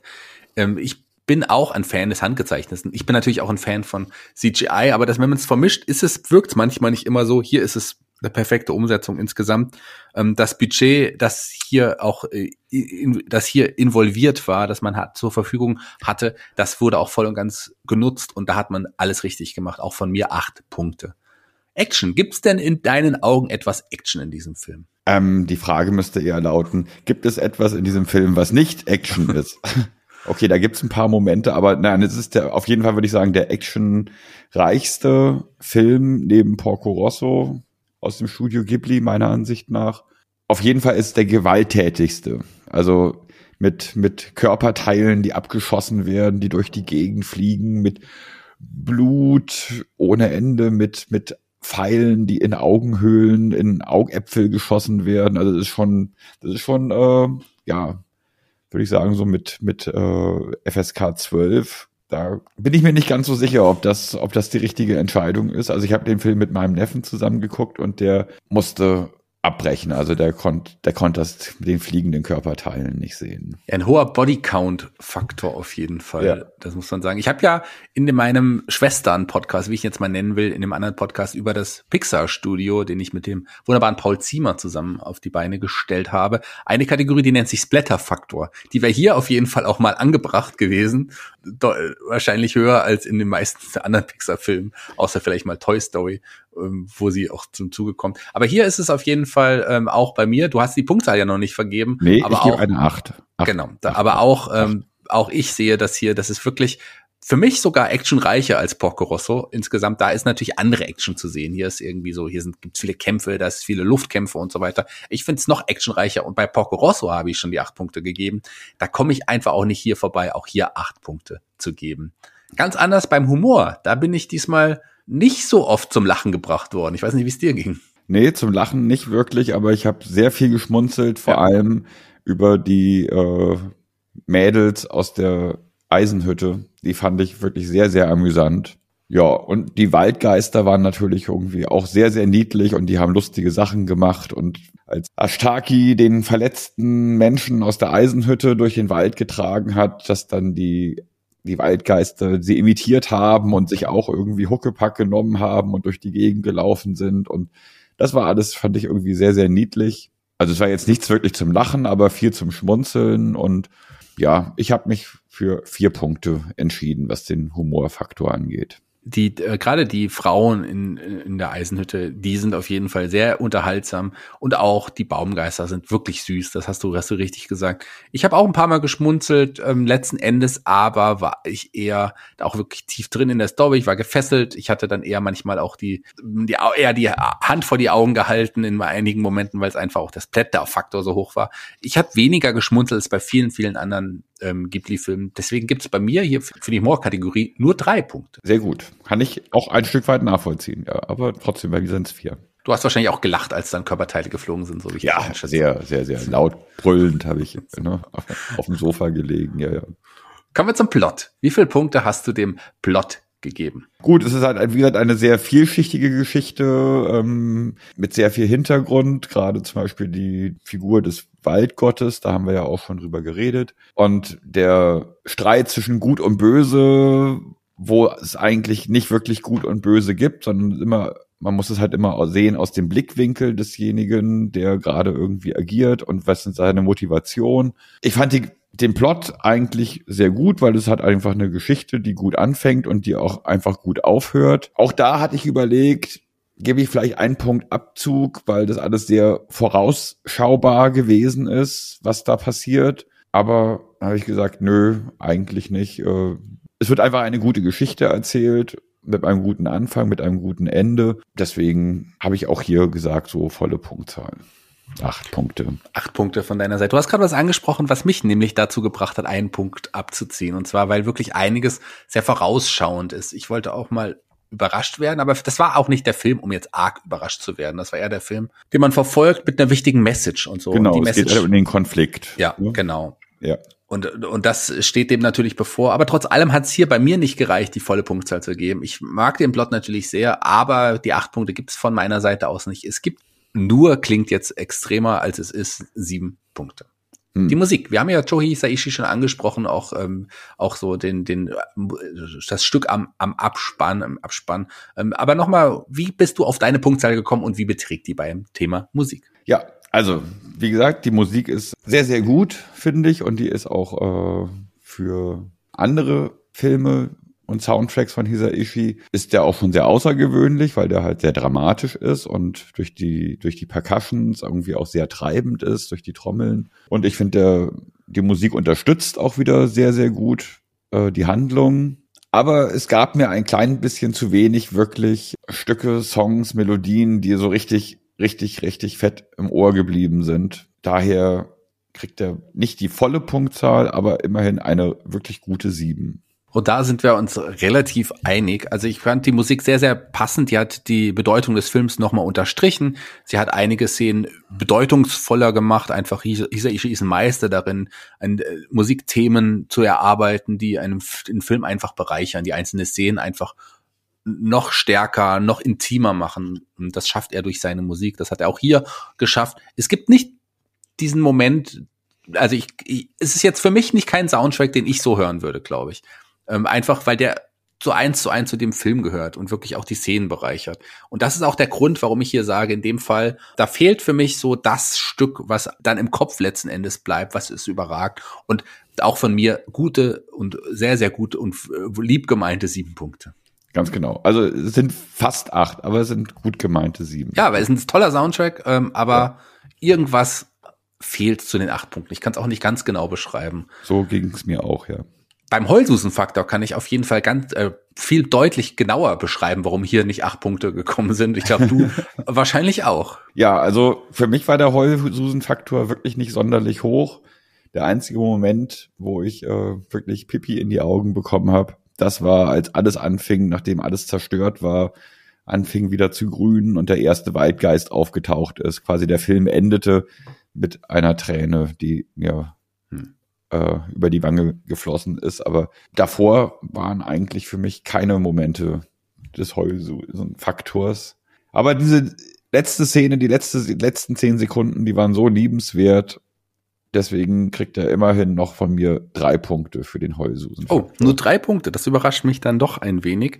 Ähm, ich bin auch ein Fan des Handgezeichneten. Ich bin natürlich auch ein Fan von CGI, aber das, wenn man es vermischt, ist es, wirkt es manchmal nicht immer so. Hier ist es eine perfekte Umsetzung insgesamt. Ähm, das Budget, das hier auch, äh, das hier involviert war, das man hat, zur Verfügung hatte, das wurde auch voll und ganz genutzt und da hat man alles richtig gemacht. Auch von mir acht Punkte. Action. Gibt es denn in deinen Augen etwas Action in diesem Film? Ähm, die Frage müsste eher lauten, gibt es etwas in diesem Film, was nicht Action ist? Okay, da gibt's ein paar Momente, aber nein, es ist der, auf jeden Fall würde ich sagen, der actionreichste Film neben Porco Rosso aus dem Studio Ghibli, meiner Ansicht nach. Auf jeden Fall ist der gewalttätigste. Also mit, mit Körperteilen, die abgeschossen werden, die durch die Gegend fliegen, mit Blut ohne Ende, mit, mit Pfeilen, die in Augenhöhlen, in Augäpfel geschossen werden. Also das ist schon, das ist schon, äh, ja, würde ich sagen, so mit, mit äh, FSK 12. Da bin ich mir nicht ganz so sicher, ob das, ob das die richtige Entscheidung ist. Also ich habe den Film mit meinem Neffen zusammengeguckt und der musste abbrechen. Also der konnte der konnte das mit den fliegenden Körperteilen nicht sehen. Ein hoher Bodycount-Faktor auf jeden Fall. Ja. Das muss man sagen. Ich habe ja in meinem Schwestern-Podcast, wie ich jetzt mal nennen will, in dem anderen Podcast über das Pixar-Studio, den ich mit dem wunderbaren Paul Ziemer zusammen auf die Beine gestellt habe, eine Kategorie, die nennt sich Splatter-Faktor. Die wäre hier auf jeden Fall auch mal angebracht gewesen. wahrscheinlich höher als in den meisten anderen Pixar-Filmen, außer vielleicht mal Toy Story ähm, wo sie auch zum Zuge kommt. Aber hier ist es auf jeden Fall ähm, auch bei mir. Du hast die Punktzahl ja noch nicht vergeben. Nee, aber ich gebe eine acht. acht genau. Da, aber auch, ähm, auch ich sehe das hier, das ist wirklich für mich sogar actionreicher als Porco Rosso. Insgesamt, da ist natürlich andere Action zu sehen. Hier ist irgendwie so, hier sind gibt's viele Kämpfe, da ist viele Luftkämpfe und so weiter. Ich finde es noch actionreicher und bei Porco Rosso habe ich schon die acht Punkte gegeben. Da komme ich einfach auch nicht hier vorbei, auch hier acht Punkte zu geben. Ganz anders beim Humor. Da bin ich diesmal nicht so oft zum Lachen gebracht worden. Ich weiß nicht, wie es dir ging. Nee, zum Lachen nicht wirklich, aber ich habe sehr viel geschmunzelt, vor ja. allem über die äh, Mädels aus der Eisenhütte. Die fand ich wirklich sehr, sehr amüsant. Ja, und die Waldgeister waren natürlich irgendwie auch sehr, sehr niedlich und die haben lustige Sachen gemacht. Und als Ashtaki den verletzten Menschen aus der Eisenhütte durch den Wald getragen hat, dass dann die die Waldgeister sie imitiert haben und sich auch irgendwie Huckepack genommen haben und durch die Gegend gelaufen sind. Und das war alles, fand ich irgendwie sehr, sehr niedlich. Also es war jetzt nichts wirklich zum Lachen, aber viel zum Schmunzeln. Und ja, ich habe mich für vier Punkte entschieden, was den Humorfaktor angeht die äh, gerade die Frauen in, in der Eisenhütte, die sind auf jeden Fall sehr unterhaltsam und auch die Baumgeister sind wirklich süß. Das hast du, hast du richtig gesagt. Ich habe auch ein paar Mal geschmunzelt. Ähm, letzten Endes aber war ich eher auch wirklich tief drin in der Story. Ich war gefesselt. Ich hatte dann eher manchmal auch die, die eher die Hand vor die Augen gehalten in einigen Momenten, weil es einfach auch das Blätterfaktor so hoch war. Ich habe weniger geschmunzelt als bei vielen, vielen anderen ähm, Ghibli-Filmen. Deswegen gibt es bei mir hier für die Humor-Kategorie nur drei Punkte. Sehr gut. Kann ich auch ein Stück weit nachvollziehen, ja. Aber trotzdem, bei mir sind es vier. Du hast wahrscheinlich auch gelacht, als dann Körperteile geflogen sind, so wie ich Ja, sehr, sehr, sehr laut brüllend habe ich ne, auf, auf dem Sofa gelegen, ja, ja. Kommen wir zum Plot. Wie viele Punkte hast du dem Plot gegeben. Gut, es ist halt, wie gesagt, eine sehr vielschichtige Geschichte ähm, mit sehr viel Hintergrund, gerade zum Beispiel die Figur des Waldgottes, da haben wir ja auch schon drüber geredet. Und der Streit zwischen Gut und Böse, wo es eigentlich nicht wirklich Gut und Böse gibt, sondern immer man muss es halt immer sehen aus dem Blickwinkel desjenigen, der gerade irgendwie agiert und was ist seine Motivation. Ich fand die den Plot eigentlich sehr gut, weil es hat einfach eine Geschichte, die gut anfängt und die auch einfach gut aufhört. Auch da hatte ich überlegt, gebe ich vielleicht einen Punkt Abzug, weil das alles sehr vorausschaubar gewesen ist, was da passiert. Aber habe ich gesagt, nö, eigentlich nicht. Äh, es wird einfach eine gute Geschichte erzählt mit einem guten Anfang, mit einem guten Ende. Deswegen habe ich auch hier gesagt, so volle Punktzahl. Acht Punkte. Acht Punkte von deiner Seite. Du hast gerade was angesprochen, was mich nämlich dazu gebracht hat, einen Punkt abzuziehen. Und zwar, weil wirklich einiges sehr vorausschauend ist. Ich wollte auch mal überrascht werden, aber das war auch nicht der Film, um jetzt arg überrascht zu werden. Das war eher der Film, den man verfolgt mit einer wichtigen Message und so. Genau, und die Message, es geht um den Konflikt. Ja, ja, genau. Ja. Und, und das steht dem natürlich bevor. Aber trotz allem hat es hier bei mir nicht gereicht, die volle Punktzahl zu geben. Ich mag den Plot natürlich sehr, aber die acht Punkte gibt es von meiner Seite aus nicht. Es gibt nur klingt jetzt extremer, als es ist, sieben Punkte. Hm. Die Musik. Wir haben ja Johi Saishi schon angesprochen, auch, ähm, auch so den, den, das Stück am, am Abspann, am Abspann. Ähm, aber nochmal, wie bist du auf deine Punktzahl gekommen und wie beträgt die beim Thema Musik? Ja, also, wie gesagt, die Musik ist sehr, sehr gut, finde ich, und die ist auch äh, für andere Filme und Soundtracks von Hisaishi ist der auch schon sehr außergewöhnlich, weil der halt sehr dramatisch ist und durch die, durch die Percussions irgendwie auch sehr treibend ist, durch die Trommeln. Und ich finde, die Musik unterstützt auch wieder sehr, sehr gut äh, die Handlung. Aber es gab mir ein klein bisschen zu wenig wirklich Stücke, Songs, Melodien, die so richtig, richtig, richtig fett im Ohr geblieben sind. Daher kriegt er nicht die volle Punktzahl, aber immerhin eine wirklich gute sieben. Und da sind wir uns relativ einig. Also ich fand die Musik sehr, sehr passend. Die hat die Bedeutung des Films nochmal unterstrichen. Sie hat einige Szenen bedeutungsvoller gemacht. Einfach Isa Ishii ist ein Meister darin, ein, äh, Musikthemen zu erarbeiten, die einem den Film einfach bereichern, die einzelne Szenen einfach noch stärker, noch intimer machen. Und das schafft er durch seine Musik. Das hat er auch hier geschafft. Es gibt nicht diesen Moment, also ich, ich es ist jetzt für mich nicht kein Soundtrack, den ich so hören würde, glaube ich. Ähm, einfach weil der so eins zu eins zu dem Film gehört und wirklich auch die Szenen bereichert. Und das ist auch der Grund, warum ich hier sage, in dem Fall, da fehlt für mich so das Stück, was dann im Kopf letzten Endes bleibt, was es überragt. Und auch von mir gute und sehr, sehr gute und äh, lieb gemeinte sieben Punkte. Ganz genau. Also es sind fast acht, aber es sind gut gemeinte sieben. Ja, weil es ist ein toller Soundtrack, ähm, aber ja. irgendwas fehlt zu den acht Punkten. Ich kann es auch nicht ganz genau beschreiben. So ging es mir auch, ja beim Heulsusen-Faktor kann ich auf jeden Fall ganz äh, viel deutlich genauer beschreiben, warum hier nicht acht Punkte gekommen sind. Ich glaube, du wahrscheinlich auch. Ja, also für mich war der Heulsusen-Faktor wirklich nicht sonderlich hoch. Der einzige Moment, wo ich äh, wirklich Pipi in die Augen bekommen habe, das war, als alles anfing, nachdem alles zerstört war, anfing wieder zu grünen und der erste Waldgeist aufgetaucht ist. Quasi der Film endete mit einer Träne, die mir hm äh, über die Wange geflossen ist. Aber davor waren eigentlich für mich keine Momente des Heulsusen-Faktors. Aber diese letzte Szene, die letzte, die letzten zehn Sekunden, die waren so liebenswert. Deswegen kriegt er immerhin noch von mir drei Punkte für den Heulsusen. Oh, nur drei Punkte. Das überrascht mich dann doch ein wenig.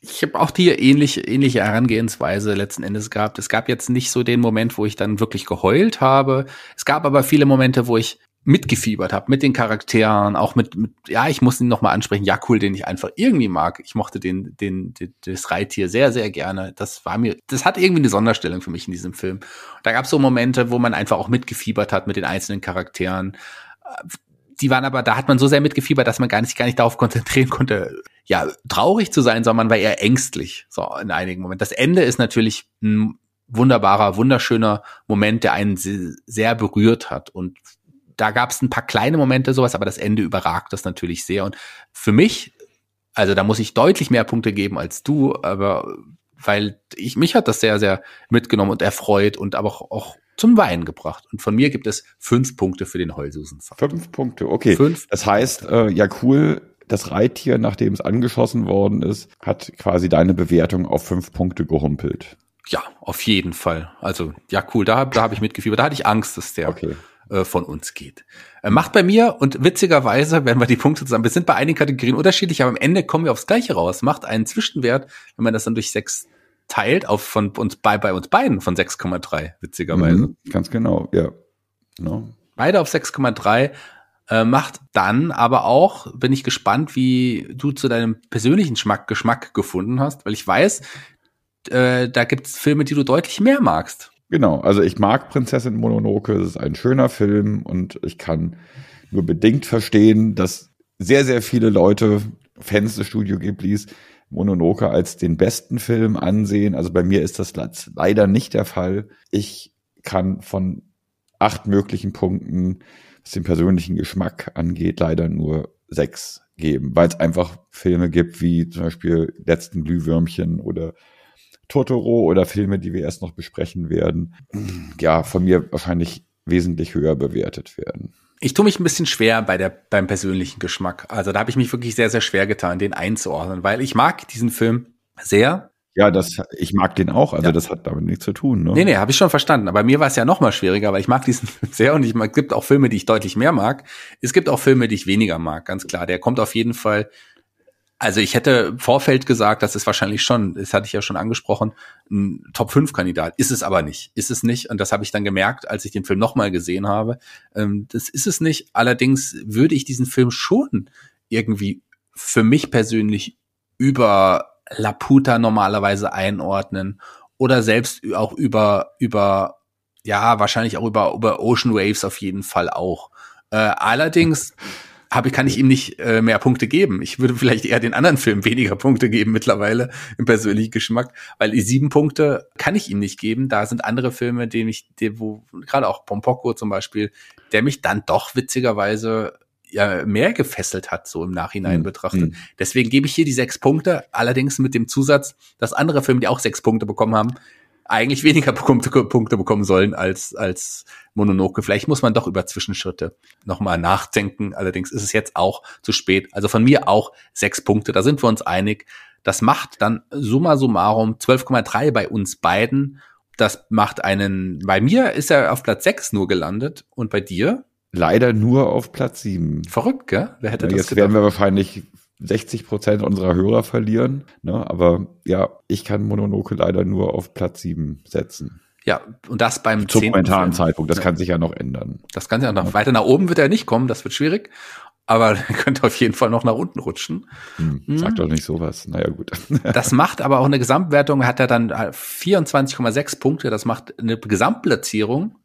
Ich habe auch die ähnliche, ähnliche Herangehensweise letzten Endes gehabt. Es gab jetzt nicht so den Moment, wo ich dann wirklich geheult habe. Es gab aber viele Momente, wo ich mitgefiebert habe mit den Charakteren, auch mit, mit ja, ich muss ihn noch mal ansprechen, Jakul, den ich einfach irgendwie mag. Ich mochte den, den, den das Reittier sehr, sehr gerne. Das war mir, das hat irgendwie eine Sonderstellung für mich in diesem Film. Da gab es so Momente, wo man einfach auch mitgefiebert hat mit den einzelnen Charakteren. Die waren aber, da hat man so sehr mitgefiebert, dass man gar nicht, gar nicht darauf konzentrieren konnte, ja, traurig zu sein, sondern man war eher ängstlich, so in einigen Momenten. Das Ende ist natürlich ein wunderbarer, wunderschöner Moment, der einen sehr berührt hat und da gab es ein paar kleine Momente sowas, aber das Ende überragt das natürlich sehr. Und für mich, also da muss ich deutlich mehr Punkte geben als du, aber weil ich mich hat das sehr, sehr mitgenommen und erfreut und aber auch, auch zum Weinen gebracht. Und von mir gibt es fünf Punkte für den Heulsusen. Fünf Punkte, okay. Fünf. Das heißt, äh, ja cool, das Reittier, nachdem es angeschossen worden ist, hat quasi deine Bewertung auf fünf Punkte gehumpelt. Ja, auf jeden Fall. Also, ja, cool, da, da habe ich mitgefiebert. Da hatte ich Angst, dass der okay. Äh, von uns geht. Äh, macht bei mir und witzigerweise, wenn wir die Punkte zusammen, wir sind bei einigen Kategorien unterschiedlich, aber am Ende kommen wir aufs Gleiche raus. Macht einen Zwischenwert, wenn man das dann durch sechs teilt, auf von uns bei, bei uns beiden von 6,3, witzigerweise. Mhm, ganz genau, ja. No. Beide auf 6,3 äh, macht dann aber auch, bin ich gespannt, wie du zu deinem persönlichen Geschmack, Geschmack gefunden hast, weil ich weiß, äh, da gibt's Filme, die du deutlich mehr magst. Genau, also ich mag Prinzessin Mononoke, es ist ein schöner Film und ich kann nur bedingt verstehen, dass sehr, sehr viele Leute, Fans des Studio Ghiblis, Mononoke als den besten Film ansehen. Also bei mir ist das leider nicht der Fall. Ich kann von acht möglichen Punkten, was den persönlichen Geschmack angeht, leider nur sechs geben, weil es einfach Filme gibt wie zum Beispiel Letzten Glühwürmchen oder Totoro oder Filme, die wir erst noch besprechen werden, ja, von mir wahrscheinlich wesentlich höher bewertet werden. Ich tue mich ein bisschen schwer bei der, beim persönlichen Geschmack. Also da habe ich mich wirklich sehr, sehr schwer getan, den einzuordnen, weil ich mag diesen Film sehr. Ja, das, ich mag den auch, also ja. das hat damit nichts zu tun. Ne? Nee, nee, habe ich schon verstanden. Aber mir war es ja noch mal schwieriger, weil ich mag diesen Film sehr und ich mag, es gibt auch Filme, die ich deutlich mehr mag. Es gibt auch Filme, die ich weniger mag, ganz klar. Der kommt auf jeden Fall also ich hätte Vorfeld gesagt, das ist wahrscheinlich schon, das hatte ich ja schon angesprochen, ein Top-5-Kandidat. Ist es aber nicht. Ist es nicht. Und das habe ich dann gemerkt, als ich den Film nochmal gesehen habe. Ähm, das ist es nicht. Allerdings würde ich diesen Film schon irgendwie für mich persönlich über Laputa normalerweise einordnen oder selbst auch über, über, ja, wahrscheinlich auch über, über Ocean Waves auf jeden Fall auch. Äh, allerdings habe, kann ich ihm nicht äh, mehr Punkte geben. Ich würde vielleicht eher den anderen Film weniger Punkte geben mittlerweile im persönlichen Geschmack, weil die sieben Punkte kann ich ihm nicht geben. Da sind andere Filme, denen ich, die, wo gerade auch Pompoko zum Beispiel, der mich dann doch witzigerweise ja mehr gefesselt hat, so im Nachhinein mhm. betrachtet. Mhm. Deswegen gebe ich hier die sechs Punkte, allerdings mit dem Zusatz, dass andere Filme, die auch sechs Punkte bekommen haben, eigentlich weniger Punkte, Punkte bekommen sollen als, als Mononoke. Vielleicht muss man doch über Zwischenschritte nochmal nachdenken. Allerdings ist es jetzt auch zu spät. Also von mir auch sechs Punkte. Da sind wir uns einig. Das macht dann summa summarum 12,3 bei uns beiden. Das macht einen, bei mir ist er auf Platz sechs nur gelandet und bei dir? Leider nur auf Platz sieben. Verrückt, gell? Wer hätte ja, das Jetzt gedacht? werden wir wahrscheinlich 60 Prozent unserer Hörer verlieren. Ne? Aber ja, ich kann Mononoke leider nur auf Platz sieben setzen. Ja, und das beim Zum momentanen Zeitpunkt. Das ja. kann sich ja noch ändern. Das kann sich ja noch. Ja. Weiter nach oben wird er nicht kommen. Das wird schwierig. Aber er könnte auf jeden Fall noch nach unten rutschen. Hm, sag hm. doch nicht sowas. Naja, gut. das macht aber auch eine Gesamtwertung, hat er dann 24,6 Punkte. Das macht eine Gesamtplatzierung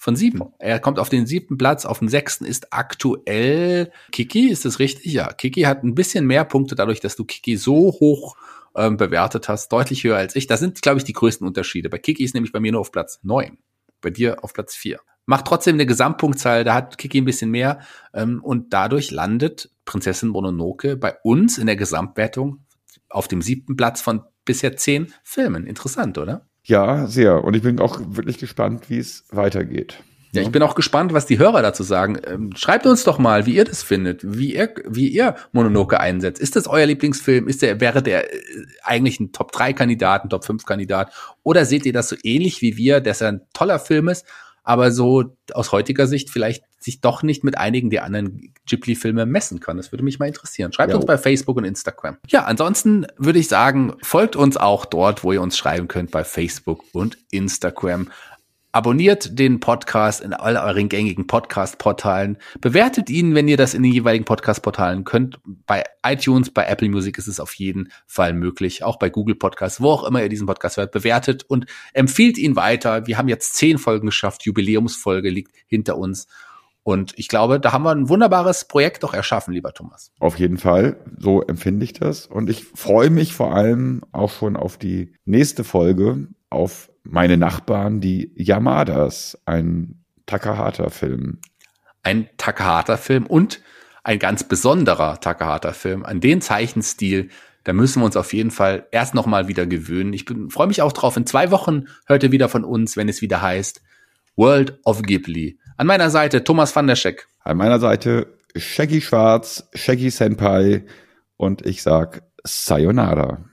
von sieben. Er kommt auf den siebten Platz, auf dem sechsten ist aktuell Kiki, ist das richtig? Ja, Kiki hat ein bisschen mehr Punkte dadurch, dass du Kiki so hoch ähm, bewertet hast, deutlich höher als ich. Das sind, glaube ich, die größten Unterschiede. Bei Kiki ist nämlich bei mir nur auf Platz neun, bei dir auf Platz vier. Macht trotzdem eine Gesamtpunktzahl, da hat Kiki ein bisschen mehr ähm, und dadurch landet Prinzessin Mononoke bei uns in der Gesamtwertung auf dem siebten Platz von bisher zehn Filmen. Interessant, oder? Ja, sehr. Und ich bin auch wirklich gespannt, wie es weitergeht. Ja, ich bin auch gespannt, was die Hörer dazu sagen. Ähm, schreibt uns doch mal, wie ihr das findet, wie ihr, wie ihr Mononoke einsetzt. Ist das euer Lieblingsfilm? Ist der, wäre der äh, eigentlich ein Top 3 Kandidat, ein Top 5 Kandidat? Oder seht ihr das so ähnlich wie wir, dass er ein toller Film ist, aber so aus heutiger Sicht vielleicht sich doch nicht mit einigen der anderen Ghibli-Filme messen kann. Das würde mich mal interessieren. Schreibt ja. uns bei Facebook und Instagram. Ja, ansonsten würde ich sagen, folgt uns auch dort, wo ihr uns schreiben könnt, bei Facebook und Instagram. Abonniert den Podcast in all euren gängigen Podcast-Portalen. Bewertet ihn, wenn ihr das in den jeweiligen Podcast-Portalen könnt. Bei iTunes, bei Apple Music ist es auf jeden Fall möglich. Auch bei Google Podcasts, wo auch immer ihr diesen Podcast hört. Bewertet und empfiehlt ihn weiter. Wir haben jetzt zehn Folgen geschafft. Jubiläumsfolge liegt hinter uns. Und ich glaube, da haben wir ein wunderbares Projekt doch erschaffen, lieber Thomas. Auf jeden Fall. So empfinde ich das. Und ich freue mich vor allem auch schon auf die nächste Folge, auf meine Nachbarn, die Yamadas, ein Takahata-Film. Ein Takahata-Film und ein ganz besonderer Takahata-Film. An den Zeichenstil, da müssen wir uns auf jeden Fall erst noch mal wieder gewöhnen. Ich freue mich auch drauf. In zwei Wochen hört ihr wieder von uns, wenn es wieder heißt World of Ghibli. An meiner Seite Thomas van der Scheck. An meiner Seite Shaggy Schwarz, Shaggy Senpai und ich sag Sayonara.